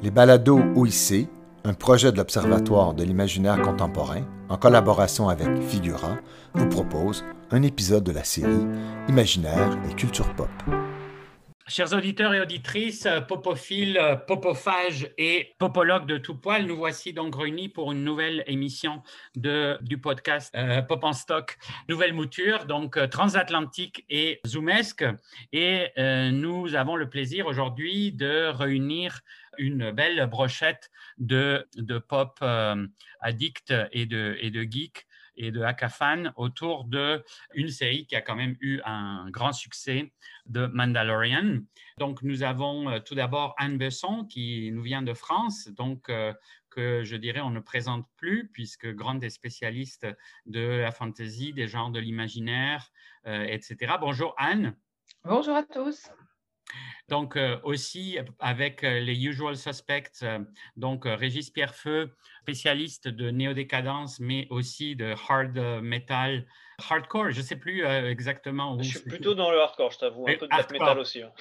Les balados OIC, un projet de l'Observatoire de l'imaginaire contemporain, en collaboration avec Figura, vous propose un épisode de la série Imaginaire et culture pop. Chers auditeurs et auditrices, popophiles, popophages et popologues de tout poil, nous voici donc réunis pour une nouvelle émission de, du podcast euh, Pop en stock, nouvelle mouture, donc euh, transatlantique et zoomesque. Et euh, nous avons le plaisir aujourd'hui de réunir une belle brochette de, de pop addicts et de, et de geeks et de Hakafan autour de une série qui a quand même eu un grand succès de Mandalorian. Donc, nous avons euh, tout d'abord Anne Besson qui nous vient de France, donc euh, que je dirais on ne présente plus puisque grande des spécialistes de la fantasy, des genres de l'imaginaire, euh, etc. Bonjour Anne. Bonjour à tous. Donc, euh, aussi avec euh, les usual suspects, euh, donc Régis Pierrefeu, spécialiste de néo-décadence, mais aussi de hard metal, hardcore, je ne sais plus exactement où. Je suis plutôt dans le hardcore, je t'avoue, un peu de death metal aussi. Hein.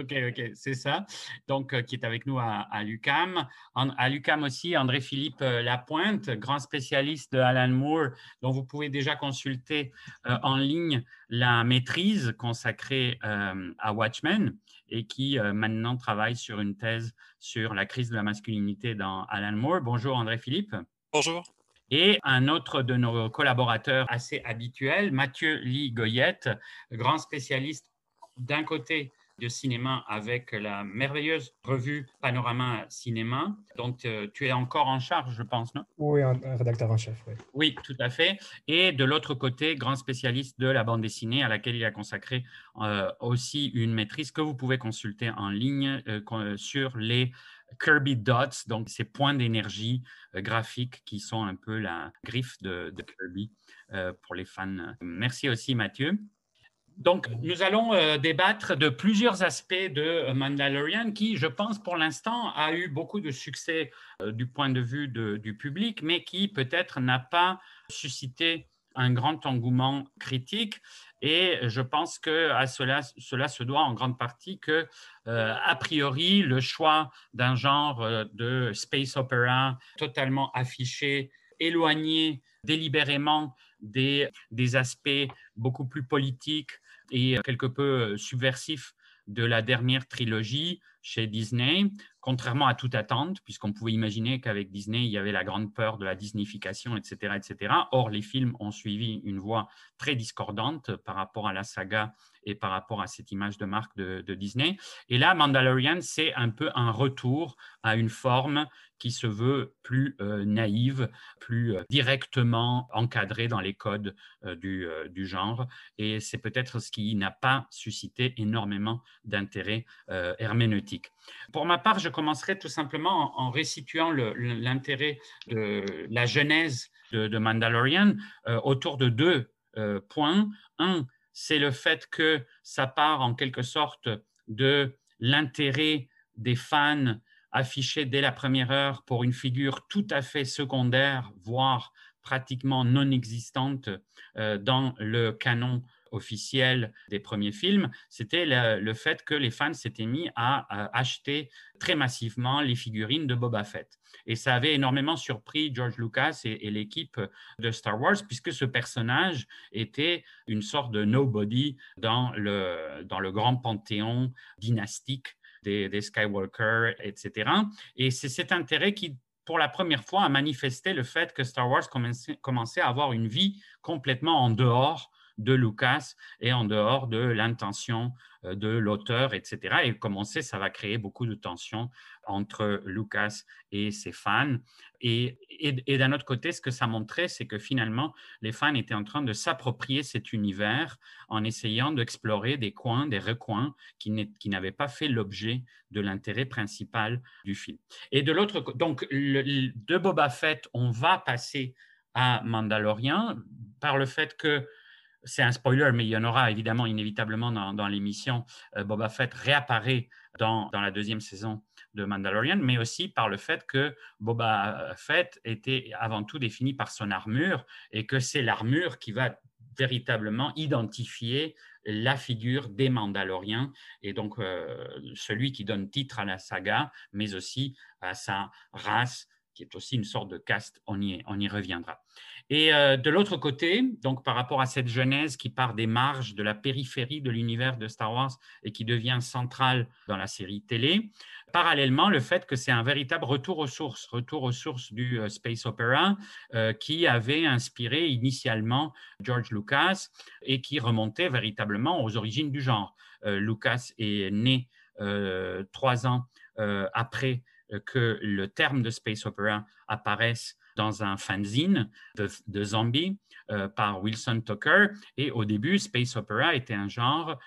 ok, ok, c'est ça. Donc, qui est avec nous à, l'UCAM. à l'UCAM aussi, André-Philippe Lapointe, grand spécialiste de Alan Moore, dont vous pouvez déjà consulter en ligne la maîtrise consacrée à Watchmen et qui euh, maintenant travaille sur une thèse sur la crise de la masculinité dans Alan Moore. Bonjour André Philippe. Bonjour. Et un autre de nos collaborateurs assez habituels, Mathieu Lee Goyette, grand spécialiste d'un côté de cinéma avec la merveilleuse revue Panorama Cinéma, dont euh, tu es encore en charge, je pense, non? Oui, un, rédacteur en chef, oui. Oui, tout à fait. Et de l'autre côté, grand spécialiste de la bande dessinée à laquelle il a consacré euh, aussi une maîtrise que vous pouvez consulter en ligne euh, sur les Kirby Dots, donc ces points d'énergie graphiques qui sont un peu la griffe de, Kirby pour les fans. Merci aussi Mathieu. Donc, nous allons euh, débattre de plusieurs aspects de Mandalorian qui, je pense, pour l'instant, a eu beaucoup de succès euh, du point de vue du public, mais qui peut-être n'a pas suscité un grand engouement critique. Et je pense que à cela, cela se doit en grande partie que, euh, a priori, le choix d'un genre de space opera totalement affiché, éloigné délibérément des, des aspects beaucoup plus politiques, et quelque peu subversif de la dernière trilogie chez Disney, contrairement à toute attente, puisqu'on pouvait imaginer qu'avec Disney, il y avait la grande peur de la disneyfication, etc., etc. Or, les films ont suivi une voie très discordante par rapport à la saga et par rapport à cette image de marque de, Disney. Et là, Mandalorian, c'est un peu un retour à une forme qui se veut plus euh, naïve, plus euh, directement encadrée dans les codes euh, du, du, genre. Et c'est peut-être ce qui n'a pas suscité énormément d'intérêt herméneutique. Pour ma part, je commencerai tout simplement en, restituant l'intérêt de la genèse de, Mandalorian autour de deux points. Un, c'est le fait que ça part en quelque sorte de l'intérêt des fans affiché dès la première heure pour une figure tout à fait secondaire, voire pratiquement non existante euh, dans le canon officiel des premiers films, c'était le, fait que les fans s'étaient mis à, acheter très massivement les figurines de Boba Fett. Et ça avait énormément surpris George Lucas et, l'équipe de Star Wars, puisque ce personnage était une sorte de nobody dans le, dans le grand panthéon dynastique des, des Skywalker, etc. Et c'est cet intérêt qui, pour la première fois, a manifesté le fait que Star Wars commençait à avoir une vie complètement en dehors de Lucas et en dehors de l'intention euh, de l'auteur, etc. Et comme on sait, ça va créer beaucoup de tensions entre Lucas et ses fans. Et, et, d'un autre côté, ce que ça montrait, c'est que finalement, les fans étaient en train de s'approprier cet univers en essayant d'explorer des coins, des recoins qui n'avaient pas fait l'objet de l'intérêt principal du film. Et de l'autre côté, donc de Boba Fett, on va passer à Mandalorian par le fait que c'est un spoiler, mais il y en aura évidemment inévitablement dans, l'émission. Euh, Boba Fett réapparaît dans, la deuxième saison de Mandalorian, mais aussi par le fait que Boba Fett était avant tout défini par son armure et que c'est l'armure qui va véritablement identifier la figure des Mandaloriens et donc euh, celui qui donne titre à la saga, mais aussi à sa race, qui est aussi une sorte de caste, on y, on y reviendra. Et euh, de l'autre côté, donc par rapport à cette genèse qui part des marges de la périphérie de l'univers de Star Wars et qui devient centrale dans la série télé, parallèlement le fait que c'est un véritable retour aux sources, retour aux sources du euh, space opera euh, qui avait inspiré initialement George Lucas et qui remontait véritablement aux origines du genre. Lucas est né trois ans après que le terme de space opera apparaisse dans un fanzine de, zombies euh, par Wilson Tucker. Et au début, space opera était un genre,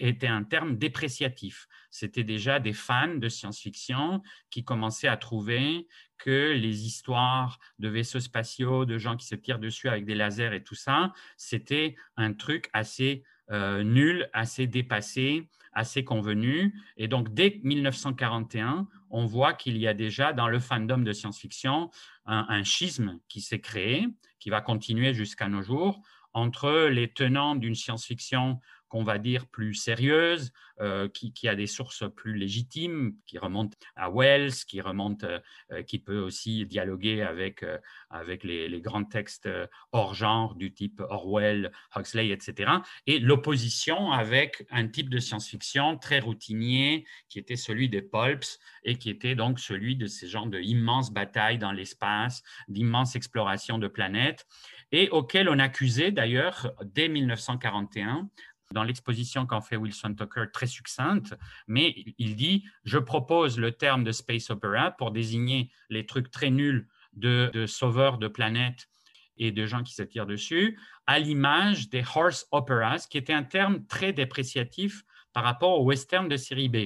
était un terme dépréciatif. C'était déjà des fans de science-fiction qui commençaient à trouver que les histoires de vaisseaux spatiaux, de gens qui se tirent dessus avec des lasers et tout ça, c'était un truc assez euh, nul, assez dépassé, assez convenu. Et donc, dès 1941, on voit qu'il y a déjà dans le fandom de science-fiction un, schisme qui s'est créé, qui va continuer jusqu'à nos jours, entre les tenants d'une science-fiction qu'on va dire plus sérieuse, euh, qui, a des sources plus légitimes, qui remontent à Wells, qui remonte, euh, qui peut aussi dialoguer avec, euh, avec les, grands textes hors genre du type Orwell, Huxley, etc. Et l'opposition avec un type de science-fiction très routinier, qui était celui des pulps et qui était donc celui de ces genres d'immenses batailles dans l'espace, d'immenses explorations de planètes et auquel on accusait d'ailleurs dès 1941 dans l'exposition qu'en fait Wilson Tucker, très succincte, mais il dit Je propose le terme de space opera pour désigner les trucs très nuls de, sauveurs de planètes et de gens qui se tirent dessus, à l'image des horse operas, qui était un terme très dépréciatif par rapport au western de série B,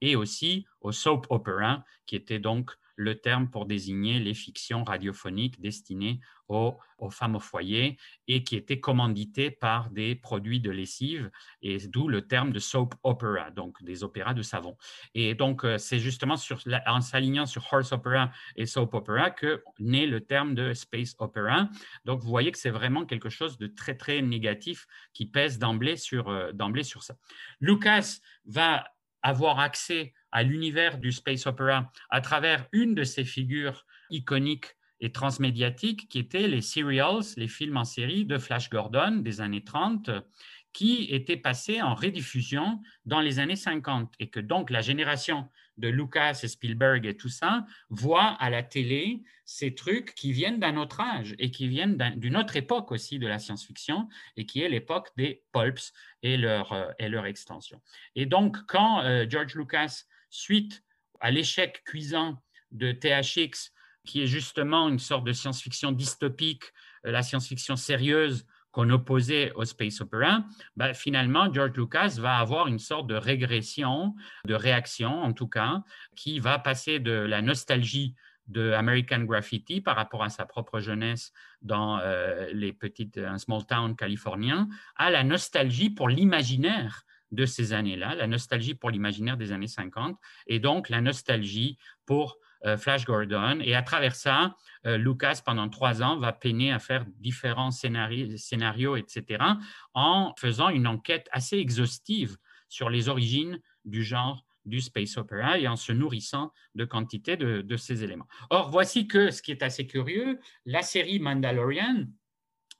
et aussi au soap opera, qui était donc le terme pour désigner les fictions radiophoniques destinées aux, femmes au foyer et qui étaient commanditées par des produits de lessive, et d'où le terme de soap opera, donc des opéras de savon. Et donc, euh, c'est justement en s'alignant sur horse opera et soap opera que naît le terme de space opera. Donc, vous voyez que c'est vraiment quelque chose de très, très négatif qui pèse d'emblée sur, euh, d'emblée sur ça. Lucas va avoir accès à l'univers du space opera à travers une de ces figures iconiques et transmédiatiques qui étaient les serials, les films en série de Flash Gordon des années 30, qui étaient passés en rediffusion dans les années 50 et que donc la génération de Lucas et Spielberg et tout ça voit à la télé ces trucs qui viennent d'un autre âge et qui viennent d'une autre époque aussi de la science-fiction et qui est l'époque des pulps et leur, euh, et leur extension. Et donc, quand euh, George Lucas, suite à l'échec cuisant de THX, qui est justement une sorte de science-fiction dystopique, euh, la science-fiction sérieuse qu'on opposait au space opera, ben, finalement, George Lucas va avoir une sorte de régression, de réaction en tout cas, qui va passer de la nostalgie de American Graffiti par rapport à sa propre jeunesse dans euh, les petites, un small town californien, à la nostalgie pour l'imaginaire de ces années-là, la nostalgie pour l'imaginaire des années 50, et donc la nostalgie pour euh, Flash Gordon. Et à travers ça, euh, Lucas, pendant trois ans, va peiner à faire différents scénarios, etc., en faisant une enquête assez exhaustive sur les origines du genre du space opera et en se nourrissant de quantité de, de, ces éléments. Or, voici que ce qui est assez curieux, la série Mandalorian,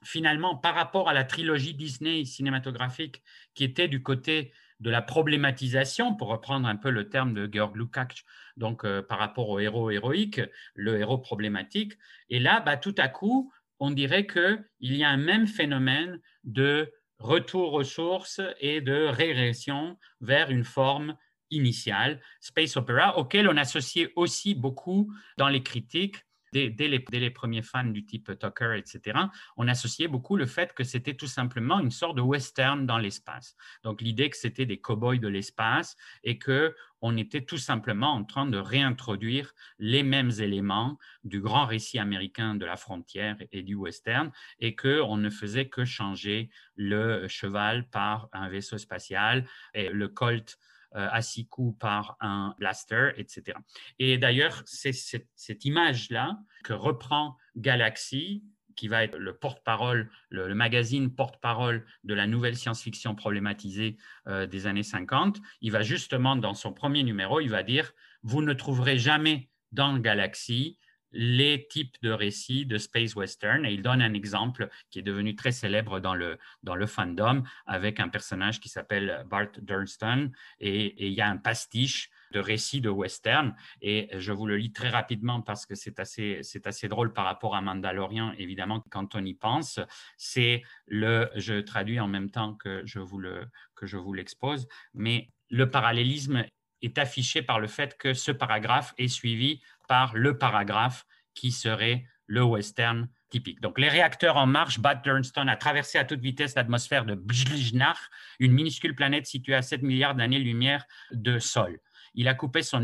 finalement, par rapport à la trilogie Disney cinématographique qui était du côté de la problématisation, pour reprendre un peu le terme de Georg Lukács, donc euh, par rapport au héros héroïque, le héros problématique. Et là, bah, tout à coup, on dirait qu'il y a un même phénomène de retour aux sources et de régression vers une forme initiale, space opera, auquel on associait aussi beaucoup dans les critiques Dès, les, premiers fans du type Tucker, etc., on associait beaucoup le fait que c'était tout simplement une sorte de western dans l'espace. Donc l'idée que c'était des cow-boys de l'espace et que on était tout simplement en train de réintroduire les mêmes éléments du grand récit américain de la frontière et du western et qu'on ne faisait que changer le cheval par un vaisseau spatial et le colt à six coups par un blaster, etc. Et d'ailleurs, c'est cette, image-là que reprend Galaxy qui va être le porte-parole, le, magazine porte-parole de la nouvelle science-fiction problématisée euh, des années 50. Il va justement, dans son premier numéro, il va dire, vous ne trouverez jamais dans Galaxy les types de récits de space western. Et il donne un exemple qui est devenu très célèbre dans le, dans le fandom avec un personnage qui s'appelle Bart Durston. Et, il y a un pastiche de récits de western. Et je vous le lis très rapidement parce que c'est assez, c'est assez drôle par rapport à Mandalorian évidemment quand on y pense. C'est le je traduis en même temps que je vous le que je vous l'expose mais le parallélisme est affiché par le fait que ce paragraphe est suivi par le paragraphe qui serait le western typique. Donc, les réacteurs en marche, Bad Durnston a traversé à toute vitesse l'atmosphère de Bjliznar, une minuscule planète située à 7 milliards d'années-lumière de sol. Il a coupé son,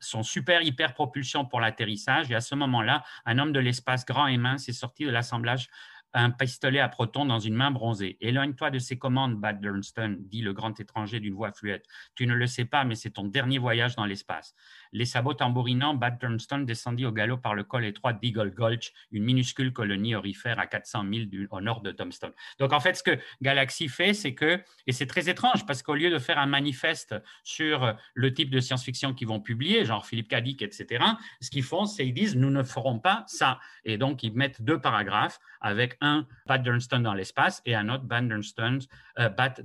son super hyper propulsion pour l'atterrissage et à ce moment-là, un homme de l'espace grand et mince est sorti de l'assemblage un pistolet à proton dans une main bronzée. Éloigne-toi de ces commandes, Bad dit le grand étranger d'une voix fluette. Tu ne le sais pas, mais c'est ton dernier voyage dans l'espace. Les sabots tambourinants, Bad descendit au galop par le col étroit d'Eagle Gulch, une minuscule colonie orifère à 400 milles au nord de Tombstone. Donc, en fait, ce que Galaxy fait, c'est que, et c'est très étrange, parce qu'au lieu de faire un manifeste sur le type de science-fiction qu'ils vont publier, genre Philippe Cadic, etc., ce qu'ils font, c'est qu'ils disent, nous ne ferons pas ça. Et donc, ils mettent deux paragraphes avec un Bat Dunston dans l'espace et un autre Bat Dunston, euh, Bat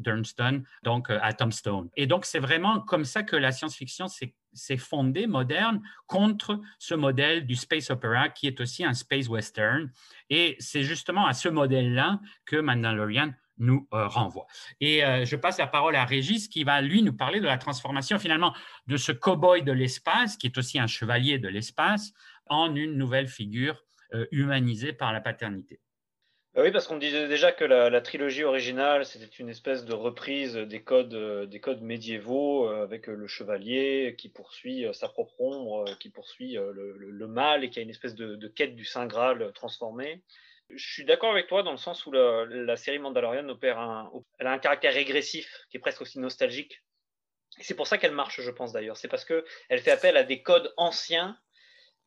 donc euh, à Tombstone. Et donc, c'est vraiment comme ça que la science-fiction s'est fondée moderne contre ce modèle du space opera qui est aussi un space western. Et c'est justement à ce modèle-là que Mandalorian nous euh, renvoie. Et je passe la parole à Régis qui va, lui, nous parler de la transformation finalement de ce cow-boy de l'espace, qui est aussi un chevalier de l'espace, en une nouvelle figure humanisée par la paternité. Bah oui, parce qu'on disait déjà que la, trilogie originale, c'était une espèce de reprise des codes, euh, des codes médiévaux euh, avec euh, le chevalier qui poursuit sa propre ombre, qui poursuit le, mal et qui a une espèce de, quête du Saint Graal transformé. Je suis d'accord avec toi dans le sens où la, série Mandalorian opère un, elle a un caractère régressif qui est presque aussi nostalgique. C'est pour ça qu'elle marche, je pense d'ailleurs. C'est parce qu'elle fait appel à des codes anciens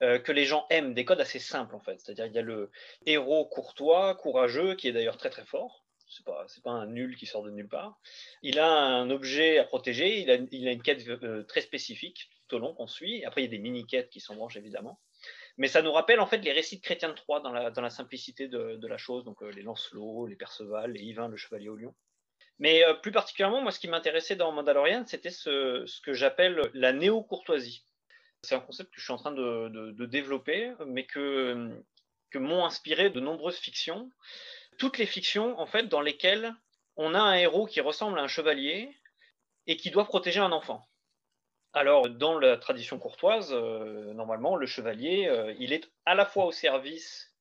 euh, que les gens aiment, des codes assez simples en fait. C'est-à-dire il y a le héros courtois, courageux, qui est d'ailleurs très très fort. C'est pas, pas un nul qui sort de nulle part. Il a un objet à protéger, il a, il a une quête euh, très spécifique tout au long qu'on suit. Après, il y a des mini-quêtes qui sont branches évidemment. Mais ça nous rappelle en fait les récits de Chrétien de Troyes dans la, dans la simplicité de, de, la chose, donc euh, les Lancelot, les Perceval, les Yvain, le Chevalier au Lion. Mais plus particulièrement, moi, ce qui m'intéressait dans Mandalorian, c'était ce, ce que j'appelle la néo-courtoisie. C'est un concept que je suis en train de, développer, mais que, m'ont inspiré de nombreuses fictions. Toutes les fictions, en fait, dans lesquelles on a un héros qui ressemble à un chevalier et qui doit protéger un enfant. Alors, dans la tradition courtoise, euh, normalement, le chevalier, euh, il est à la fois au service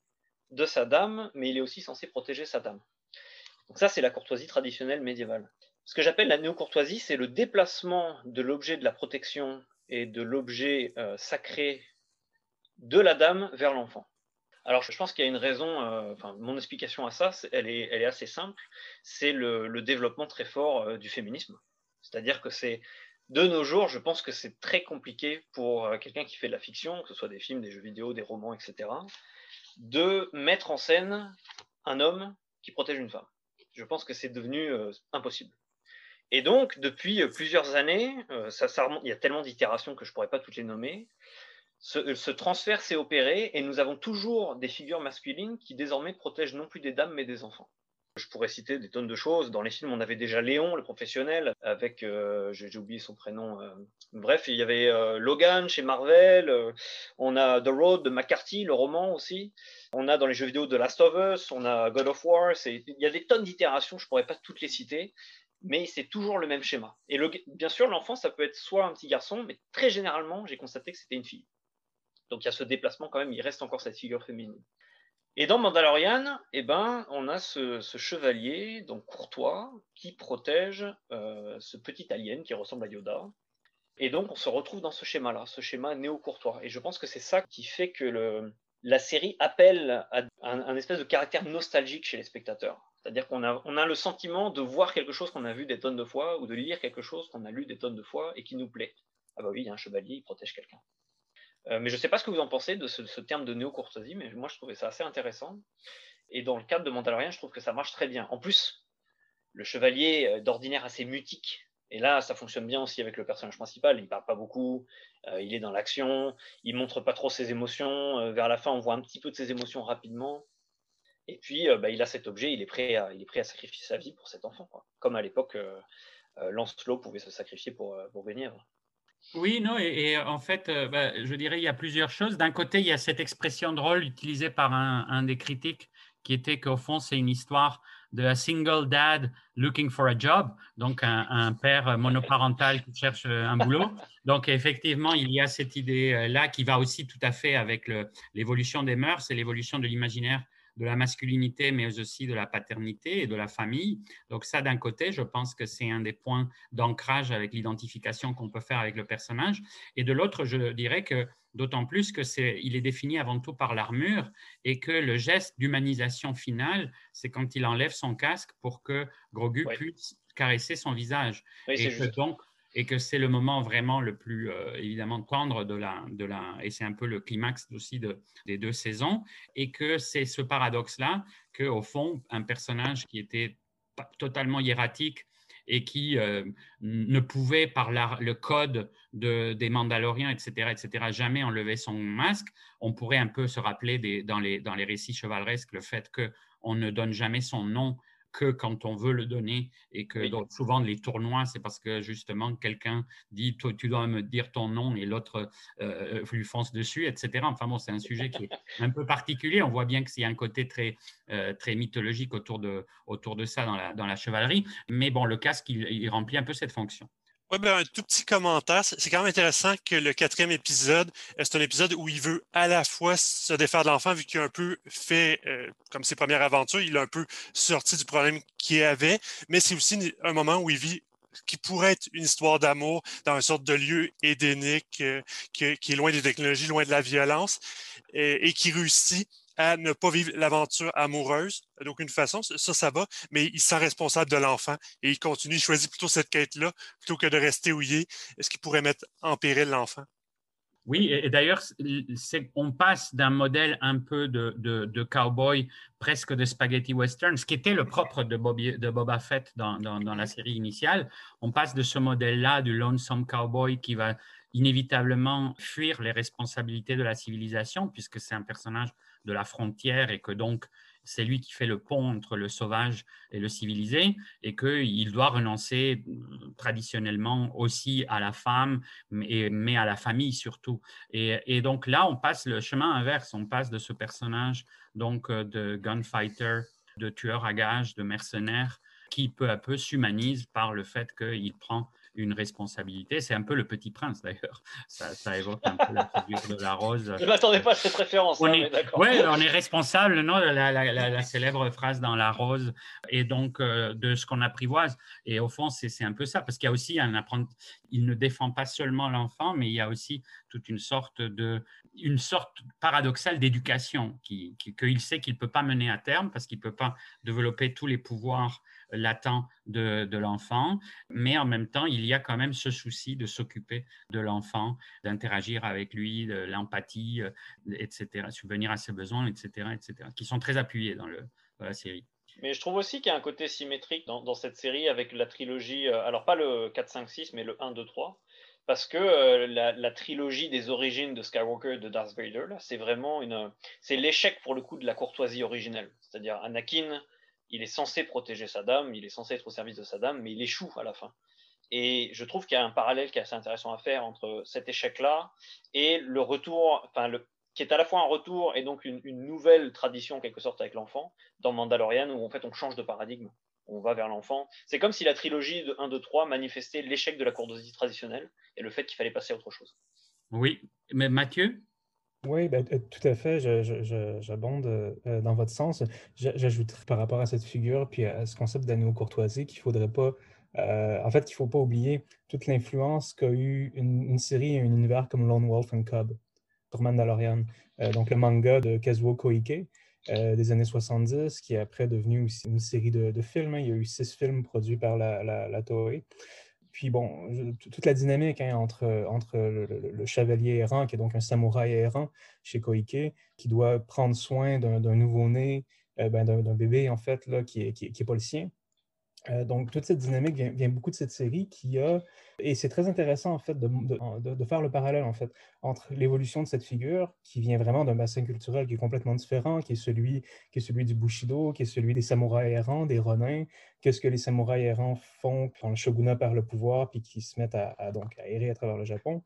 de sa dame, mais il est aussi censé protéger sa dame. Donc ça, c'est la courtoisie traditionnelle médiévale. Ce que j'appelle la néo-courtoisie, c'est le déplacement de l'objet de la protection et de l'objet euh, sacré de la dame vers l'enfant. Alors je pense qu'il y a une raison, euh, enfin, mon explication à ça, elle est, elle est assez simple, c'est le, développement très fort euh, du féminisme. C'est-à-dire que c'est, de nos jours, je pense que c'est très compliqué pour quelqu'un qui fait de la fiction, que ce soit des films, des jeux vidéo, des romans, etc., de mettre en scène un homme qui protège une femme. Je pense que c'est devenu impossible. Et donc, depuis euh, plusieurs années, euh, il y a tellement d'itérations que je ne pourrais pas toutes les nommer, ce, ce transfert s'est opéré et nous avons toujours des figures masculines qui désormais protègent non plus des dames mais des enfants. Je pourrais citer des tonnes de choses. Dans les films, on avait déjà Léon, le professionnel, avec, euh, j'ai oublié son prénom. bref, il y avait Logan chez Marvel. on a The Road de McCarthy, le roman aussi. On a dans les jeux vidéo The Last of Us. On a God of War. Il y a des tonnes d'itérations. Je pourrais pas toutes les citer mais c'est toujours le même schéma. Et bien sûr, l'enfant, ça peut être soit un petit garçon, mais très généralement, j'ai constaté que c'était une fille. Donc il y a ce déplacement quand même, il reste encore cette figure féminine. Et dans Mandalorian, eh ben, on a ce, chevalier, donc courtois, qui protège euh, ce petit alien qui ressemble à Yoda. Et donc on se retrouve dans ce schéma-là, ce schéma néo-courtois. Et je pense que c'est ça qui fait que la série appelle à un espèce de caractère nostalgique chez les spectateurs. C'est-à-dire qu'on a, on a le sentiment de voir quelque chose qu'on a vu des tonnes de fois ou de lire quelque chose qu'on a lu des tonnes de fois et qui nous plaît. Ah bah oui, il y a un chevalier, il protège quelqu'un. mais je ne sais pas ce que vous en pensez de ce, terme de néo-courtoisie, mais moi je trouvais ça assez intéressant. Et dans le cadre de Mandalorian, je trouve que ça marche très bien. En plus, le chevalier d'ordinaire assez mutique, et là, ça fonctionne bien aussi avec le personnage principal. Il parle pas beaucoup, euh, il est dans l'action, il montre pas trop ses émotions. Euh, vers la fin, on voit un petit peu de ses émotions rapidement. Et puis, euh, bah, il a cet objet, il est prêt à, il est prêt à sacrifier sa vie pour cet enfant. Comme à l'époque, Lancelot pouvait se sacrifier pour, pour. Oui, non, et, en fait, bah, je dirais il y a plusieurs choses. D'un côté, il y a cette expression de rôle utilisée par un, un des critiques qui était qu'au fond, c'est une histoire de a single dad looking for a job, donc un, père monoparental qui cherche un boulot. Donc effectivement, il y a cette idée-là qui va aussi tout à fait avec l'évolution des mœurs et l'évolution de l'imaginaire de la masculinité, mais aussi de la paternité et de la famille. Donc ça, d'un côté, je pense que c'est un des points d'ancrage avec l'identification qu'on peut faire avec le personnage. Et de l'autre, je dirais que d'autant plus que c'est, il est défini avant tout par l'armure et que le geste d'humanisation final, c'est quand il enlève son casque pour que Grogu puisse caresser son visage. et que donc, et que c'est le moment vraiment le plus euh, évidemment tendre de la, de la et c'est un peu le climax aussi de, des deux saisons et que c'est ce paradoxe là que au fond un personnage qui était totalement hiératique et qui euh, ne pouvait, par le code des Mandaloriens, etc., etc., jamais enlever son masque. On pourrait un peu se rappeler dans, les, dans les récits chevaleresques le fait qu'on ne donne jamais son nom que quand on veut le donner et que souvent les tournois, c'est parce que justement quelqu'un dit tu dois me dire ton nom et l'autre euh, lui fonce dessus, etc. Enfin bon, c'est un sujet qui est un peu particulier. On voit bien qu'il y a un côté très, euh, très mythologique autour de, autour de ça dans la, dans la chevalerie. Mais bon, le casque, il remplit un peu cette fonction. Oui, ben, un tout petit commentaire. C'est quand même intéressant que le quatrième épisode, euh, c'est un épisode où il veut à la fois se défaire de l'enfant, vu qu'il a un peu fait, euh, comme ses premières aventures, il a un peu sorti du problème qu'il avait, mais c'est aussi un moment où il vit qui pourrait être une histoire d'amour dans une sorte de lieu édénique euh, qui, est loin des technologies, loin de la violence, et qui réussit à ne pas vivre l'aventure amoureuse d'aucune façon. Ça, ça va, mais il sent responsable de l'enfant et il continue, il choisit plutôt cette quête-là plutôt que de rester où il est. Est-ce qu'il pourrait mettre en péril l'enfant? Oui, et d'ailleurs, on passe d'un modèle un peu de, de, cowboy, presque de spaghetti western, ce qui était le propre de, de Boba Fett dans, dans, la série initiale. On passe de ce modèle-là, du lonesome cowboy qui va inévitablement fuir les responsabilités de la civilisation, puisque c'est un personnage de la frontière et que donc c'est lui qui fait le pont entre le sauvage et le civilisé et qu'il doit renoncer euh, traditionnellement aussi à la femme, mais, à la famille surtout. Et, donc là, on passe le chemin inverse, on passe de ce personnage donc euh, de gunfighter, de tueur à gages, de mercenaire, qui peu à peu s'humanise par le fait qu'il prend une responsabilité. C'est un peu le petit prince d'ailleurs. Ça, évoque un peu la figure de la rose. Je ne m'attendais pas à cette référence. On hein, est, ouais, on est responsable, non, la, la, célèbre phrase dans la rose et donc euh, de ce qu'on apprivoise. Et au fond, c'est un peu ça, parce qu'il y a aussi un apprenti. Il ne défend pas seulement l'enfant, mais il y a aussi toute une sorte de, une sorte paradoxale d'éducation qu'il qui, sait qu'il ne peut pas mener à terme parce qu'il ne peut pas développer tous les pouvoirs latent de, l'enfant, mais en même temps, il y a quand même ce souci de s'occuper de l'enfant, d'interagir avec lui, de l'empathie, euh, etc., subvenir à ses besoins, etc., etc., qui sont très appuyés dans, le, la série. Mais je trouve aussi qu'il y a un côté symétrique dans, cette série avec la trilogie, euh, alors pas le 4, 5, 6, mais le 1, 2, 3 parce que euh, la, trilogie des origines de Skywalker et de Darth Vader, c'est vraiment une, c'est l'échec pour le coup de la courtoisie originelle. C'est-à-dire Anakin il est censé protéger sa dame, il est censé être au service de sa dame, mais il échoue à la fin. Et je trouve qu'il y a un parallèle qui est assez intéressant à faire entre cet échec-là et le retour, qui est à la fois un retour et donc une, nouvelle tradition, en quelque sorte, avec l'enfant, dans Mandalorian, où en fait on change de paradigme, on va vers l'enfant. C'est comme si la trilogie de 1, 2, 3 manifestait l'échec de la courtoisie traditionnelle et le fait qu'il fallait passer à autre chose. Oui, mais Mathieu? Oui, ben, euh, tout à fait. J'abonde euh, dans votre sens. J'ajouterais par rapport à cette figure, puis à ce concept d'anneau-courtoisie, qu'il faudrait pas. Euh, en fait, il ne faut pas oublier toute l'influence qu'a eu une, série et un univers comme Lone Wolf and Cub pour Mandalorian. donc, le manga de Kazuo Koike des années 70, qui est après devenu aussi une série de, films. Hein. Il y a eu six films produits par la, la, la Toei puis bon, toute la dynamique hein, entre, le, chevalier errant, qui est donc un samouraï errant chez Koike, qui doit prendre soin d'un nouveau-né, euh, ben, d'un bébé en fait, là, qui n'est qui, est pas le sien, euh, donc, toute cette dynamique vient, beaucoup de cette série qui a, et c'est très intéressant en fait de, faire le parallèle en fait entre l'évolution de cette figure qui vient vraiment d'un bassin culturel qui est complètement différent, qui est celui, qui est celui du Bushido, qui est celui des samouraïs errants, des Ronins, qu'est-ce que les samouraïs errants font quand le shogunat perd le pouvoir puis qui se mettent à, donc, à errer à travers le Japon?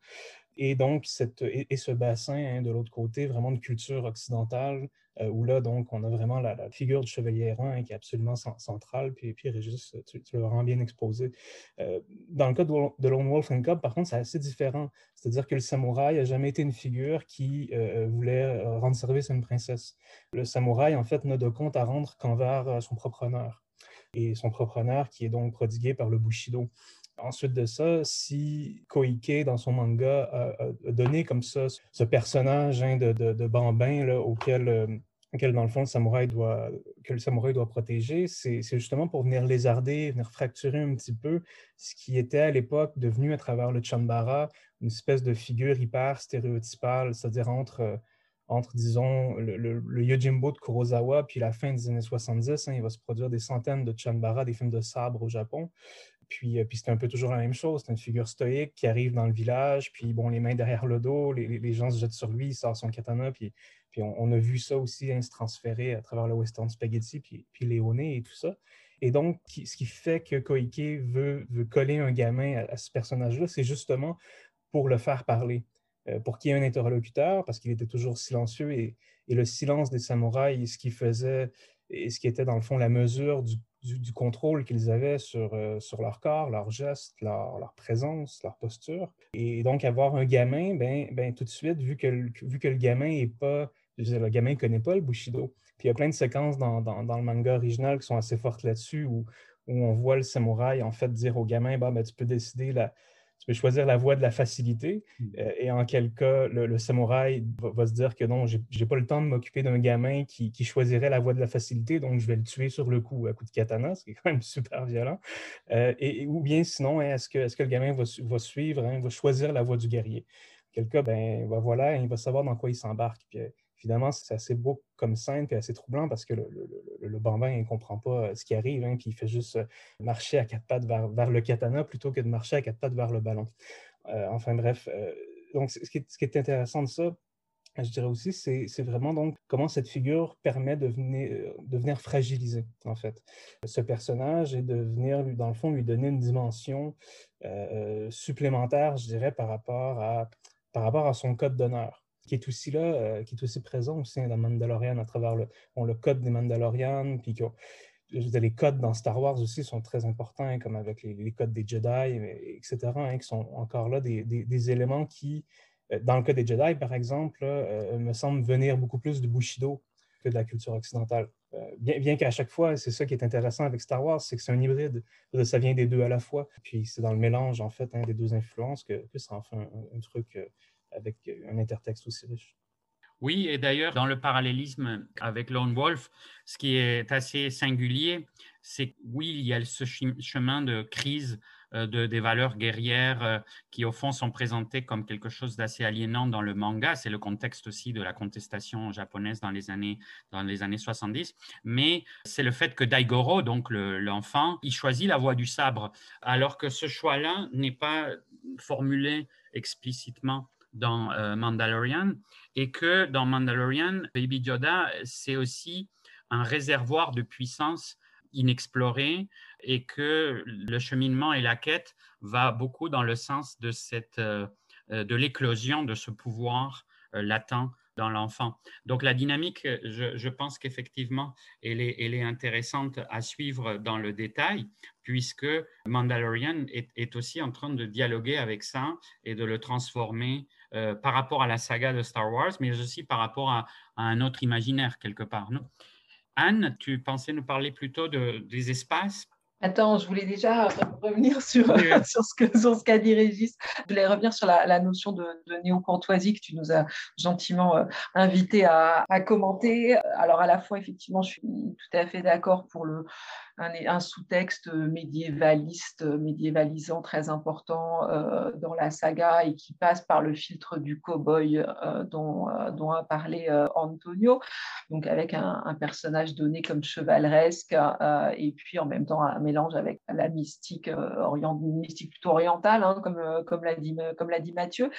Et donc, cette, et, ce bassin, hein, de l'autre côté, vraiment de culture occidentale, où là, donc, on a vraiment la, figure du chevalier errant hein, qui est absolument centrale. Puis, puis Régis, tu, tu l'as vraiment bien exposé. Euh, dans le cas de, Lone Wolf and Cub, par contre, c'est assez différent. C'est-à-dire que le samouraï n'a jamais été une figure qui euh, voulait rendre service à une princesse. Le samouraï, en fait, n'a de compte à rendre qu'envers son propre honneur et son propre honneur qui est donc prodigué par le Bushido. Ensuite de ça, si Koike, dans son manga, a, donné comme ça ce personnage hein, de, de, bambin auquel, euh, auquel, dans le fond, le samouraï doit, que le samouraï doit protéger, c'est justement pour venir lézarder, venir fracturer un petit peu ce qui était à l'époque devenu, à travers le Chambara, une espèce de figure hyper stéréotypale, c'est-à-dire entre entre, disons, le, Yojimbo de Kurosawa puis la fin des années 70. Hein, il va se produire des centaines de Chanbara, des films de sabre au Japon. Puis, euh, puis c'est un peu toujours la même chose. C'est une figure stoïque qui arrive dans le village, puis bon, les mains derrière le dos, les, gens se jettent sur lui, il sort son katana, puis, puis on, a vu ça aussi hein, se transférer à travers le western spaghetti, puis, puis Léoné et tout ça. Et donc, ce qui fait que Koike veut, veut coller un gamin à, ce personnage-là, c'est justement pour le faire parler, euh, pour qu'il y ait un interlocuteur, parce qu'il était toujours silencieux, et, et le silence des samouraïs, ce qui faisait, et ce qui était dans le fond la mesure du du, contrôle qu'ils avaient sur, euh, sur leur corps, leurs gestes, leur, leur, présence, leur posture. Et donc, avoir un gamin, ben, ben, tout de suite, vu que, vu que le gamin est pas, le gamin ne connaît pas le Bushido. Puis il y a plein de séquences dans, dans, dans le manga original qui sont assez fortes là-dessus, où, où on voit le samouraï en fait dire au gamin, bah, ben, tu peux décider la, tu peux choisir la voie de la facilité. Hmm. Euh, et en quel cas, le, samouraï va, se dire que non, je n'ai pas le temps de m'occuper d'un gamin qui, choisirait la voie de la facilité, donc je vais le tuer sur le coup à coup de katana, ce qui est quand même super violent. Euh, et, ou bien sinon, hein, est-ce que, est que le gamin va, va suivre, hein, va choisir la voie du guerrier? Quel cas, ben, ben voilà, il va savoir dans quoi il s'embarque. Puis, Évidemment, c'est assez beau comme scène, puis assez troublant parce que le, bambin ne comprend pas euh, ce qui arrive, hein, il fait juste euh, marcher à quatre pattes vers, le katana plutôt que de marcher à quatre pattes vers le ballon. Euh, enfin bref, donc ce qui, est, intéressant de ça, je dirais aussi, c'est vraiment donc comment cette figure permet de venir, fragiliser, en fait, ce personnage et de venir, dans le fond, lui donner une dimension supplémentaire, je dirais, par rapport à son code d'honneur qui est aussi là, euh, qui est aussi présent aussi dans Mandalorian à travers le, le code des Mandalorians, puis les codes dans Star Wars aussi sont très importants, hein, comme avec les, codes des Jedi, etc., hein, qui sont encore là des, éléments qui, euh, dans le cas des Jedi, par exemple, euh, me semblent venir beaucoup plus du Bushido que de la culture occidentale. bien, qu'à chaque fois, c'est ça qui est intéressant avec Star Wars, c'est que c'est un hybride. Ça vient des deux à la fois. Puis c'est dans le mélange, en fait, hein, des deux influences que, que ça en fait un, truc avec un intertexte aussi riche. Oui, et d'ailleurs, dans le parallélisme avec Lone Wolf, ce qui est assez singulier, c'est que oui, il y a ce chemin de crise euh, de, des valeurs guerrières euh, qui, au fond, sont présentées comme quelque chose d'assez aliénant dans le manga. C'est le contexte aussi de la contestation japonaise dans les années, dans les années 70. Mais c'est le fait que Daigoro, donc l'enfant, il choisit la voie du sabre, alors que ce choix-là n'est pas formulé explicitement dans euh, Mandalorian et que dans Mandalorian, Baby Yoda, c'est aussi un réservoir de puissance inexploré et que le cheminement et la quête va beaucoup dans le sens de, cette, euh, de l'éclosion de ce pouvoir euh, latent dans l'enfant. Donc la dynamique, je, pense qu'effectivement, elle est, elle est, intéressante à suivre dans le détail, puisque Mandalorian est, est, aussi en train de dialoguer avec ça et de le transformer euh, par rapport à la saga de Star Wars, mais aussi par rapport à, un autre imaginaire quelque part. Anne, tu pensais nous parler plutôt de, des espaces Attends, je voulais déjà revenir sur, sur ce qu'a ce qu'a dit Régis. Je voulais revenir sur la, notion de, de néo-courtoisie que tu nous as gentiment euh, invité à, à, commenter. Alors, à la fois, effectivement, je suis tout à fait d'accord pour le, un, sous-texte médiévaliste, médiévalisant très important euh, dans la saga et qui passe par le filtre du cow-boy euh, dont, dont, a parlé Antonio, donc avec un, personnage donné comme chevaleresque et puis en même temps un mélange avec la mystique, mystique plutôt orientale, hein, comme, comme l'a dit, comme dit Mathieu.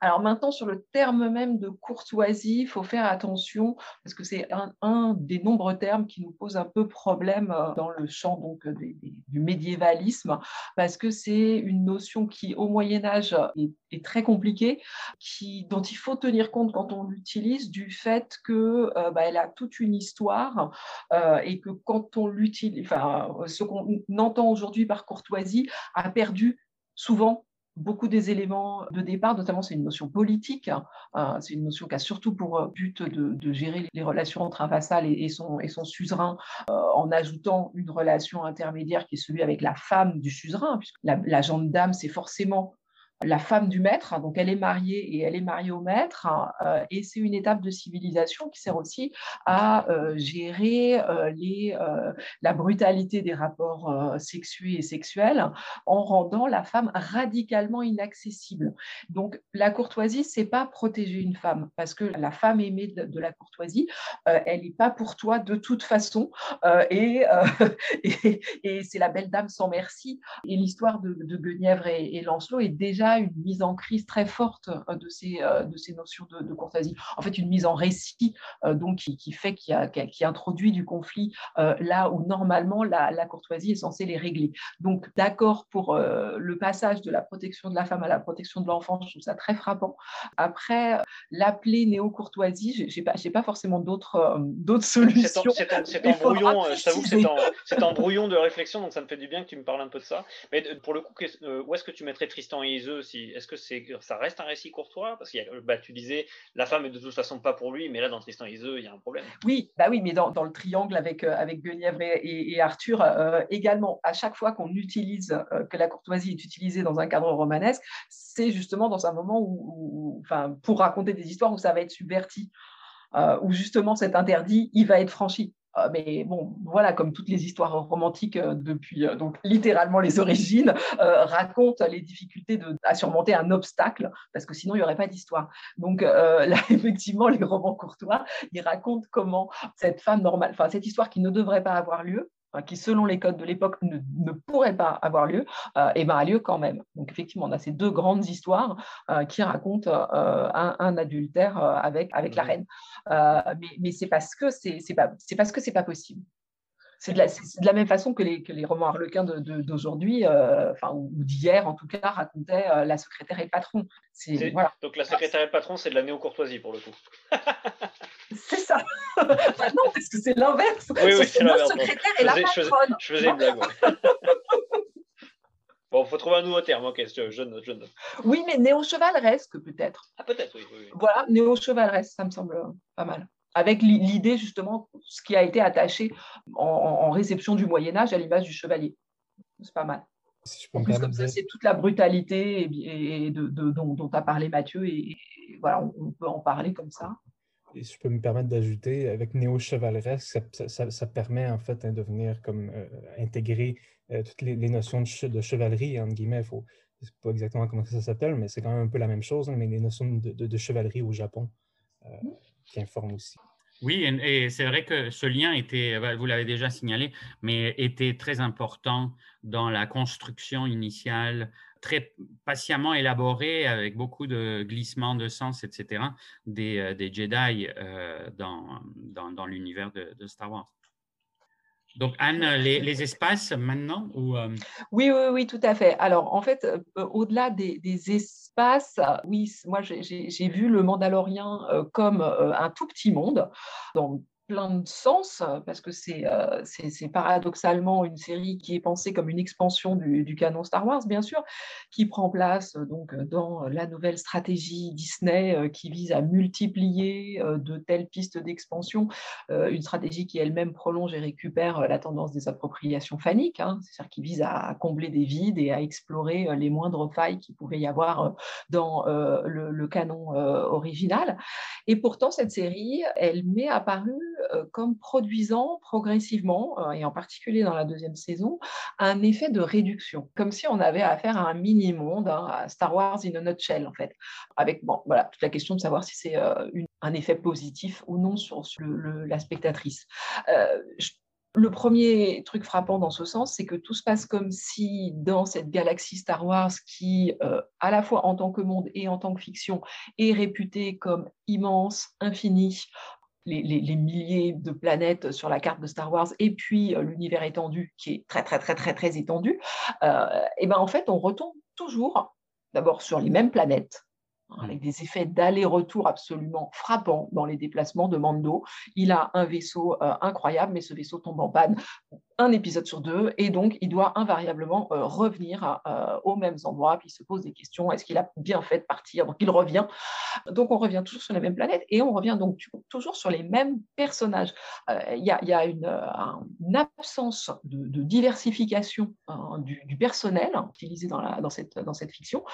Alors maintenant, sur le terme même de courtoisie, il faut faire attention parce que c'est un, des nombreux termes qui nous pose un peu problème dans le champ donc, euh, du médiévalisme, parce que c'est une notion qui, au Moyen Âge, est, très compliquée, qui, dont il faut tenir compte quand on l'utilise, du fait que euh, bah, elle a toute une histoire euh, et que quand on l'utilise, ce qu'on entend aujourd'hui par courtoisie a perdu souvent beaucoup des éléments de départ, notamment c'est une notion politique, hein. c'est une notion qui a surtout pour euh, but de, gérer les relations entre un vassal et, son, et son suzerain, euh, en ajoutant une relation intermédiaire qui est celui avec la femme du suzerain, puisque la, la dame, c'est forcément la femme du maître, donc elle est mariée et elle est mariée au maître, euh, et c'est une étape de civilisation qui sert aussi à euh, gérer euh, la brutalité des rapports sexués et sexuels en rendant la femme radicalement inaccessible. Donc la courtoisie, c'est pas protéger une femme, parce que la femme aimée de, la courtoisie, elle n'est pas pour toi de toute façon, et, c'est la belle dame sans merci. Et l'histoire de, Guenièvre et Lancelot est déjà une mise en crise très forte euh, de ces, euh, de ces notions de, courtoisie. En fait, une mise en récit euh, donc, qui, fait qu'il qui introduit du conflit là où normalement la, courtoisie est censée les régler. Donc, d'accord pour le passage de la protection de la femme à la protection de l'enfant, je trouve ça très frappant. Après, l'appeler néo-courtoisie, je n'ai pas, pas forcément d'autres d'autres solutions. C'est en, brouillon, je t'avoue que c'est en, brouillon de réflexion, donc ça me fait du bien que tu me parles un peu de ça. Mais pour le coup, où est-ce que tu mettrais Tristan et Iseux est-ce que ça reste un récit courtois? Parce que bah, tu disais, la femme est de toute façon pas pour lui, mais là, dans Tristan Iseux, il y a un problème. Oui, bah oui mais dans, le triangle avec, euh, avec Guenièvre et, Arthur, euh, également, à chaque fois qu'on utilise, euh, que la courtoisie est utilisée dans un cadre romanesque, c'est justement dans un moment où, enfin, pour raconter des histoires où ça va être subverti. où justement cet interdit, il va être franchi. Euh, mais bon, voilà, comme toutes les histoires romantiques euh, depuis euh, donc littéralement les origines, racontent les difficultés de, à surmonter un obstacle, parce que sinon il n'y aurait pas d'histoire. Donc là, effectivement, les romans courtois, ils racontent comment cette femme normale, enfin cette histoire qui ne devrait pas avoir lieu, qui, selon les codes de l'époque, ne, ne, pourrait pas avoir lieu, euh, et ben, a lieu quand même. Donc, effectivement, on a ces deux grandes histoires euh, qui racontent euh, un, adultère avec, avec la reine. mais, mais c'est parce que c'est pas, parce que c'est pas possible. C'est de, de, la même façon que les, que les romans harlequins d'aujourd'hui, enfin, ou d'hier en tout cas, racontaient la secrétaire et le patron. Voilà. Donc la secrétaire et le patron, c'est de la néo-courtoisie pour le coup. c'est ça. non, parce que c'est l'inverse. Oui, oui, c'est l'inverse. secrétaire et la patronne. Je faisais, une blague. bon, il faut trouver un nouveau terme. Ok, je note, je note. Oui, mais néo-chevaleresque peut-être. Ah, peut-être, oui, Voilà, néo-chevaleresque, ça me semble pas mal. Avec l'idée, justement, ce qui a été attaché en, réception du Moyen-Âge à l'image du chevalier. C'est pas mal. en plus, comme ça, c'est toute la brutalité et, de, dont, dont, a parlé Mathieu, et, voilà, on, peut en parler comme ça et si je peux me permettre d'ajouter, avec néo-chevaleresque, ça, permet en fait hein, de venir comme euh, intégrer euh, toutes les, notions de, chevalerie, entre guillemets. Faut, je ne sais pas exactement comment ça s'appelle, mais c'est quand même un peu la même chose, hein, mais les notions de, chevalerie au Japon euh, mmh. Oui, et c'est vrai que ce lien était, bah, vous l'avez déjà signalé, mais était très important dans la construction initiale très patiemment élaboré avec beaucoup de glissements de sens, etc., des, euh, des Jedi euh, dans, l'univers de, Star Wars. Donc, Anne, les, espaces maintenant ou, euh? Oui, oui, oui, tout à fait. Alors, en fait, au-delà des, espaces, oui, moi, j'ai vu le Mandalorien comme un tout petit monde. Plein de sens parce que c'est paradoxalement une série qui est pensée comme une expansion du, canon Star Wars, bien sûr, qui prend place donc dans la nouvelle stratégie Disney qui vise à multiplier de telles pistes d'expansion, une stratégie qui elle-même prolonge et récupère la tendance des appropriations phaniques, hein, c'est-à-dire qui vise à combler des vides et à explorer les moindres failles qu'il pouvait y avoir dans le, le, canon original. Et pourtant, cette série, elle m'est apparue euh, comme produisant progressivement, euh, et en particulier dans la deuxième saison, un effet de réduction, comme si on avait affaire à un mini-monde, hein, à Star Wars in a nutshell, en fait. Avec, bon, voilà, toute la question de savoir si c'est euh, un effet positif ou non sur, la spectatrice. Le premier truc frappant dans ce sens, c'est que tout se passe comme si dans cette galaxie Star Wars qui, à la fois en tant que monde et en tant que fiction, est réputée comme immense, infinie, les, milliers de planètes sur la carte de Star Wars et puis euh, l'univers étendu qui est très très très très très étendu, euh, et ben en fait on retombe toujours d'abord sur les mêmes planètes hein, avec des effets d'aller-retour absolument frappants dans les déplacements de Mando. Il a un vaisseau euh, incroyable, mais ce vaisseau tombe en panne un épisode sur deux, et donc il doit invariablement euh, revenir euh, aux mêmes endroits, puis il se pose des questions, est-ce qu'il a bien fait de partir? Donc il revient. Donc on revient toujours sur la même planète, et on revient donc toujours sur les mêmes personnages. Euh, il y, a, une, absence de, diversification hein, du, personnel utilisé dans, cette, dans cette fiction,